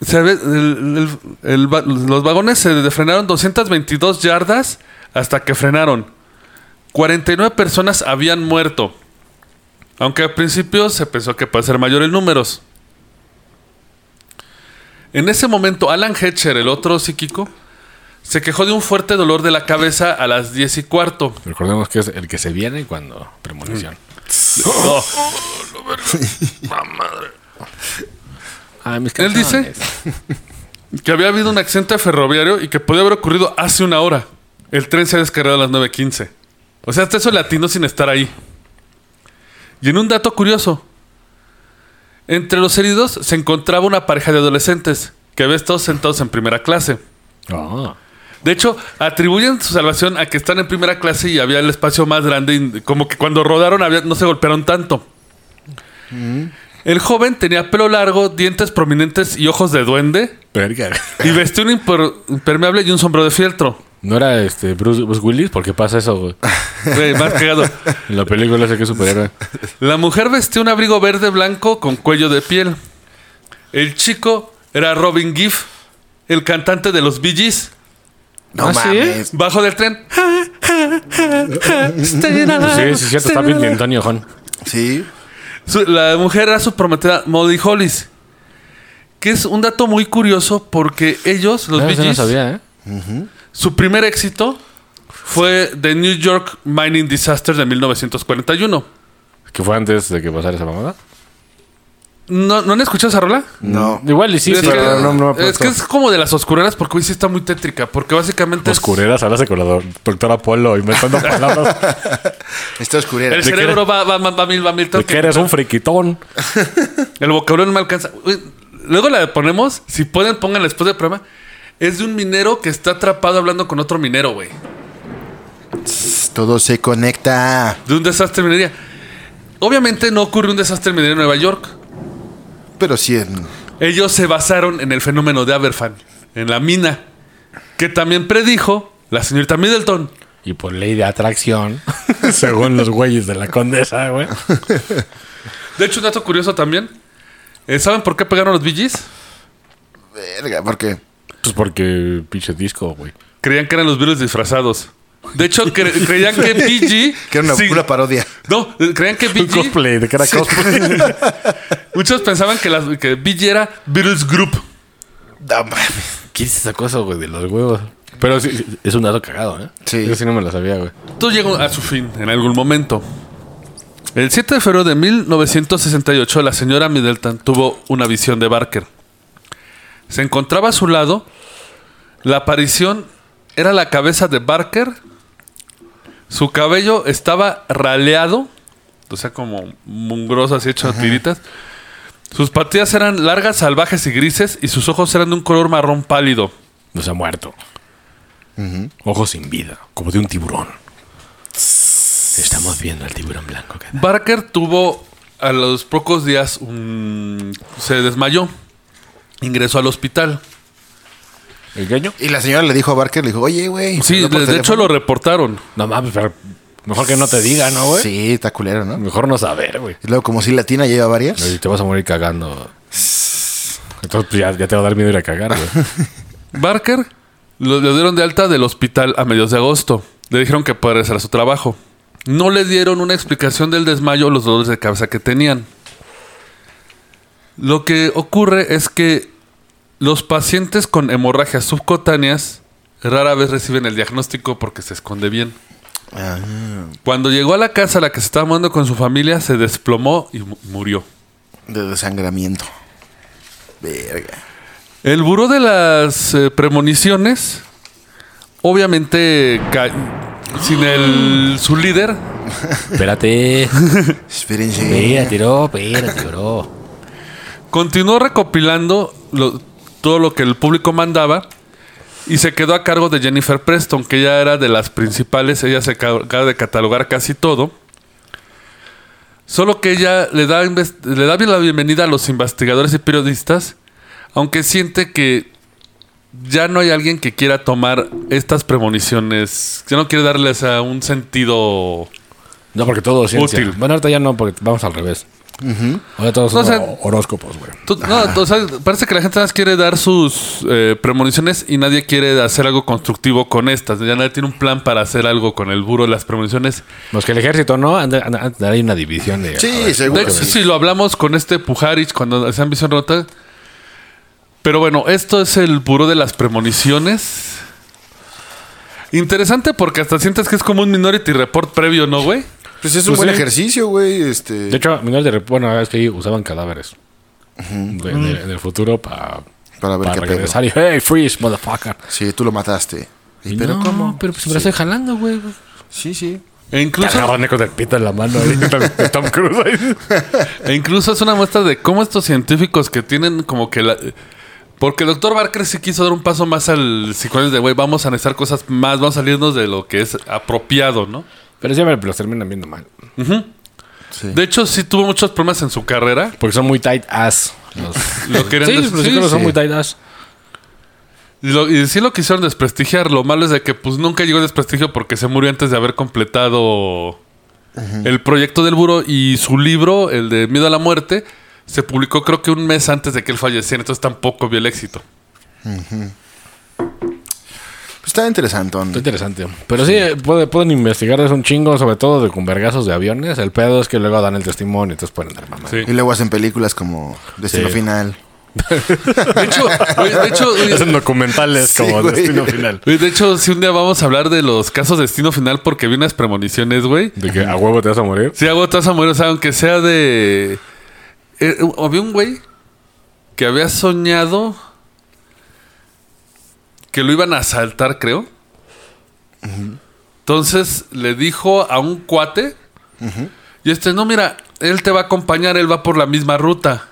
Speaker 2: Se ve- el- el- el va- los vagones se frenaron 222 yardas hasta que frenaron. 49 personas habían muerto. Aunque al principio se pensó que puede ser mayor el número. En ese momento, Alan Hetcher, el otro psíquico, se quejó de un fuerte dolor de la cabeza a las 10 y cuarto.
Speaker 4: Recordemos que es el que se viene cuando premonición.
Speaker 2: No,
Speaker 4: Mis
Speaker 2: Él dice- que había habido un accidente ferroviario y que podía haber ocurrido hace una hora. El tren se ha descargado a las 9.15. O sea, hasta eso le atinó sin estar ahí. Y en un dato curioso, entre los heridos se encontraba una pareja de adolescentes que había estado sentados en primera clase.
Speaker 4: Ah.
Speaker 2: De hecho, atribuyen su salvación a que están en primera clase y había el espacio más grande. y como que cuando rodaron había- no se golpearon tanto. El joven tenía pelo largo, dientes prominentes y ojos de duende.
Speaker 4: Verga.
Speaker 2: Y vestía un imper- impermeable y un sombrero de fieltro.
Speaker 4: No era este Bruce, Bruce Willis, ¿por qué pasa eso, güey?
Speaker 2: Güey, más cagado.
Speaker 4: En la película ese que es superhéroe.
Speaker 2: La mujer vestía un abrigo verde blanco con cuello de piel. El chico era Robin Giff, el cantante de los Bee Gees.
Speaker 3: No
Speaker 4: ¿Ah, sí?
Speaker 3: mames.
Speaker 2: Bajo del tren.
Speaker 4: Sí, sí, cierto, está bien Antonio Juan.
Speaker 3: Sí.
Speaker 2: Su- la mujer era su prometida Molly Hollis. Que es un dato muy curioso porque ellos, los Bee
Speaker 4: eso no
Speaker 2: Gees,
Speaker 4: sabía, ¿eh?
Speaker 2: su primer éxito fue The New York Mining Disaster de 1941.
Speaker 4: Que fue antes de que pasara esa mamada.
Speaker 2: ¿No, ¿no han escuchado esa rola?
Speaker 3: No.
Speaker 4: Igual y sí,
Speaker 2: es, que,
Speaker 4: pero no, no me
Speaker 2: es que es como de las oscureras porque hoy sí está muy tétrica. Porque básicamente es-
Speaker 4: Oscureras, hablas con la do- doctora Polo inventando palabras
Speaker 3: Está oscurera.
Speaker 2: el
Speaker 4: ¿De
Speaker 2: cerebro va, va, va, va mil, va mil.
Speaker 4: de que eres un friquitón.
Speaker 2: El vocabulario no me alcanza. Luego la ponemos. Si pueden, pónganla después del programa. Es de un minero que está atrapado hablando con otro minero, güey.
Speaker 3: Todo se conecta.
Speaker 2: De un desastre minería. Obviamente no ocurre un desastre en minería en Nueva York.
Speaker 3: Pero sí en...
Speaker 2: Ellos se basaron en el fenómeno de Aberfan, en la mina, que también predijo la señorita Middleton.
Speaker 4: Y por ley de atracción, según los güeyes de la condesa, güey.
Speaker 2: De hecho, un dato curioso también. Eh, ¿Saben por qué pegaron los Gees?
Speaker 3: Verga, porque...
Speaker 4: Pues porque pinche disco, güey.
Speaker 2: Creían que eran los virus disfrazados. De hecho, cre- creían que BG...
Speaker 3: Que era una
Speaker 2: sí-
Speaker 3: pura parodia.
Speaker 2: No, creían que
Speaker 4: Un
Speaker 2: BG...
Speaker 4: cosplay, de que era cosplay.
Speaker 2: Muchos pensaban que, las, que BG era Virus Group.
Speaker 3: No mames.
Speaker 4: ¿Quién se sacó eso, güey, de los huevos? Pero sí, sí, es un dato cagado, ¿eh?
Speaker 3: Sí.
Speaker 4: Yo sí no me lo sabía, güey.
Speaker 2: Todo llegó a su fin en algún momento. El 7 de febrero de 1968, la señora Middleton tuvo una visión de Barker. Se encontraba a su lado. La aparición era la cabeza de Barker. Su cabello estaba raleado, o sea, como mungroso, así hecho tiritas. Sus patillas eran largas, salvajes y grises, y sus ojos eran de un color marrón pálido.
Speaker 4: No se ha muerto. Ojos sin vida, como de un tiburón. Estamos viendo al tiburón blanco. que-
Speaker 2: Barker tuvo a los pocos días un... se desmayó. Ingresó al hospital.
Speaker 3: Y la señora le dijo a Barker, le dijo, oye, güey.
Speaker 2: Sí, de, de hecho
Speaker 3: teléfono".
Speaker 2: lo reportaron.
Speaker 4: No mames, pero mejor que no te diga, ¿no, güey?
Speaker 3: Sí, está culero, ¿no?
Speaker 4: Mejor no saber, güey.
Speaker 3: Y luego, como si Latina lleva varias.
Speaker 4: Y te vas a morir cagando. Entonces, pues ya, ya te va a dar miedo ir a cagar, güey.
Speaker 2: Barker lo, le dieron de alta del hospital a mediados de agosto. Le dijeron que puede regresar a su trabajo. No le dieron una explicación del desmayo o los dolores de cabeza que tenían. Lo que ocurre es que los pacientes con hemorragias subcutáneas rara vez reciben el diagnóstico porque se esconde bien.
Speaker 3: Ah,
Speaker 2: Cuando llegó a la casa a la que se estaba mudando con su familia, se desplomó y mu- murió.
Speaker 3: de desangramiento. Verga.
Speaker 2: El buró de las eh, premoniciones, obviamente sin el su líder,
Speaker 4: Espérate.
Speaker 3: Espérense.
Speaker 4: Espérate, bro. Espérate, bro.
Speaker 2: continuó recopilando lo- todo lo que el público mandaba y se quedó a cargo de Jennifer Preston, que ya era de las principales. Ella se encargaba de catalogar casi todo. Solo que ella le da, le da bien la bienvenida a los investigadores y periodistas, aunque siente que ya no hay alguien que quiera tomar estas premoniciones, ya no quiere darles a un sentido...
Speaker 4: No, porque todo es ciencia.
Speaker 2: Útil.
Speaker 4: Bueno, ahorita ya no, porque vamos al revés. Ahora todos
Speaker 2: No,
Speaker 4: son
Speaker 2: o sea-
Speaker 4: horóscopos, güey.
Speaker 2: No, o sea, parece que la gente nada más quiere dar sus eh, premoniciones y nadie quiere hacer algo constructivo con estas. Ya nadie tiene un plan para hacer algo con el buro de las premoniciones.
Speaker 4: Los que el ejército no, anda- anda- anda- hay una división de.
Speaker 3: Sí,
Speaker 4: ver,
Speaker 3: seguro.
Speaker 2: De sí, lo hablamos con este Pujarich cuando hacían visión rota. Pero bueno, esto es el buró de las premoniciones. Interesante porque hasta sientes que es como un Minority Report previo, ¿no, güey?
Speaker 3: Pues es un
Speaker 4: Pues
Speaker 3: buen
Speaker 4: sí.
Speaker 3: ejercicio, güey. Este...
Speaker 4: De hecho, de bueno, es que ahí usaban cadáveres de- de- del futuro para
Speaker 3: Para ver qué pedo.
Speaker 4: regresar y hey, freeze, motherfucker.
Speaker 3: Sí, tú lo mataste. ¿Y pero
Speaker 4: no,
Speaker 3: cómo?
Speaker 4: Pero pues me la estoy jalando, güey.
Speaker 3: Sí, sí.
Speaker 2: E incluso,
Speaker 4: con el pito en la mano ahí, Tom- Tom Cruise ahí.
Speaker 2: e incluso es una muestra de cómo estos científicos que tienen como que la... Porque el doctor Barker sí quiso dar un paso más al psicoanálisis de, güey, vamos a analizar cosas más, vamos a salirnos de lo que es apropiado, ¿no?
Speaker 4: Pero siempre los terminan viendo mal.
Speaker 3: Sí.
Speaker 2: De hecho, sí tuvo muchos problemas en su carrera.
Speaker 4: Porque son muy tight ass. Los,
Speaker 2: Lo querían
Speaker 4: sí, los
Speaker 2: sí,
Speaker 4: son muy tight ass.
Speaker 2: Y, lo- y sí lo quisieron desprestigiar. Lo malo es de que pues nunca llegó el desprestigio porque se murió antes de haber completado el proyecto del buro y su libro, el de Miedo a la Muerte, se publicó creo que un mes antes de que él falleciera. Entonces tampoco vio el éxito.
Speaker 3: Pues está interesante.
Speaker 4: Está interesante. Pero sí, puede- pueden investigar es un chingo, sobre todo de con vergazos de aviones. El pedo es que luego dan el testimonio, entonces pueden dar mamá.
Speaker 2: Sí.
Speaker 3: Y luego hacen películas como Destino
Speaker 4: Sí.
Speaker 3: Final.
Speaker 2: De hecho, de hecho,
Speaker 4: Hacen documentales
Speaker 3: Sí,
Speaker 4: como
Speaker 3: güey.
Speaker 4: Destino Final.
Speaker 2: de hecho, si un día vamos a hablar de los casos de destino final porque vi unas premoniciones, güey.
Speaker 4: De que a huevo te vas a morir.
Speaker 2: Sí, hago vas a morir, o sea, aunque sea de. eh, había un güey que había soñado que lo iban a asaltar, creo. Entonces le dijo a un cuate. Y este, no, mira, él te va a acompañar, él va por la misma ruta.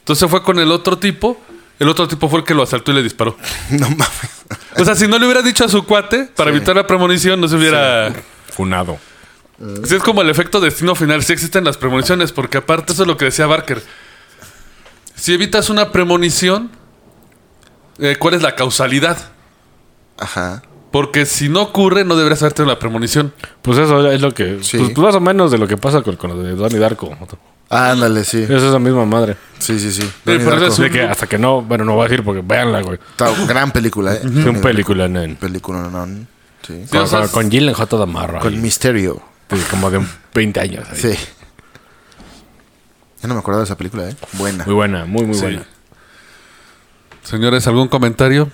Speaker 2: Entonces fue con el otro tipo. El otro tipo fue el que lo asaltó y le disparó.
Speaker 3: No mames.
Speaker 2: O sea, si no le hubiera dicho a su cuate, para
Speaker 3: Sí.
Speaker 2: evitar la premonición, no se hubiera.
Speaker 4: Funado.
Speaker 2: Sí, es como el efecto destino final. Sí existen las premoniciones, porque aparte eso es lo que decía Barker. Si evitas una premonición, eh, ¿cuál es la causalidad?
Speaker 3: Ajá.
Speaker 2: Porque si no ocurre, no deberías haberte una premonición.
Speaker 4: Pues eso es lo que.
Speaker 3: Sí.
Speaker 4: Pues, pues más o menos de lo que pasa con, con lo de Donnie Darko.
Speaker 3: Ándale, sí.
Speaker 4: Es esa misma madre.
Speaker 3: Sí, sí, sí.
Speaker 2: pero es
Speaker 4: que hasta que no. Bueno, no voy a decir porque véanla, güey.
Speaker 3: Está- gran película, ¿eh?
Speaker 4: Es un película, nen.
Speaker 3: Película, no, no. Sí.
Speaker 2: Sí, o
Speaker 4: Con,
Speaker 2: sea,
Speaker 4: con, Gillian J. Damarro.
Speaker 3: Con
Speaker 4: ahí.
Speaker 3: Misterio.
Speaker 4: Sí, como de 20 años. ahí.
Speaker 3: Sí. Yo no me acuerdo de esa película, ¿eh? Buena.
Speaker 4: Muy buena, muy, muy
Speaker 2: Sí.
Speaker 4: buena.
Speaker 2: Señores, ¿algún comentario?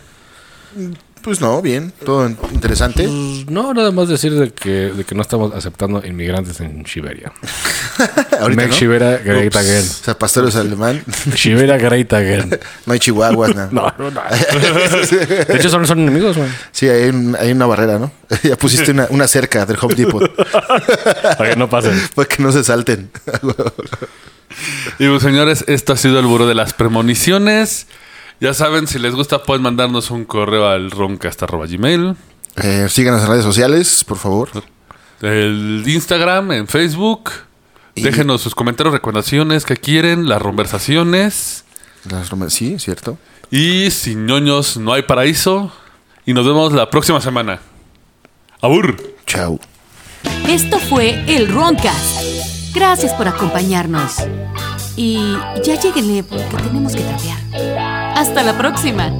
Speaker 3: Pues no, bien. Todo interesante.
Speaker 4: Pues, no, nada más decir de que, de que no estamos aceptando inmigrantes en Siberia.
Speaker 3: Ahorita,
Speaker 4: Make
Speaker 3: ¿no?
Speaker 4: Siberia great
Speaker 3: Ups.
Speaker 4: again.
Speaker 3: O sea, pastores alemán.
Speaker 4: Siberia great again.
Speaker 3: No hay chihuahuas, nada.
Speaker 4: No, no, no. De hecho, son, son enemigos, güey.
Speaker 3: Sí, hay, un- hay una barrera, ¿no? ya pusiste una, una cerca del Home Depot
Speaker 4: Para que no pasen.
Speaker 3: para que no se salten.
Speaker 2: Y pues, señores, esto ha sido el Buró de las Premoniciones. Ya saben, si les gusta, pueden mandarnos un correo al roncast.gmail.
Speaker 3: Eh, síganos en redes sociales, por favor.
Speaker 2: El Instagram, en Facebook.
Speaker 3: Y-
Speaker 2: Déjenos sus comentarios, recomendaciones que quieren, las conversaciones.
Speaker 3: Las sí, cierto.
Speaker 2: Y sin ñoños no hay paraíso. Y nos vemos la próxima semana. Abur.
Speaker 3: Chao.
Speaker 1: Esto fue el Roncast. Gracias por acompañarnos. Y ya lleguenle porque tenemos que trapear. Hasta la próxima.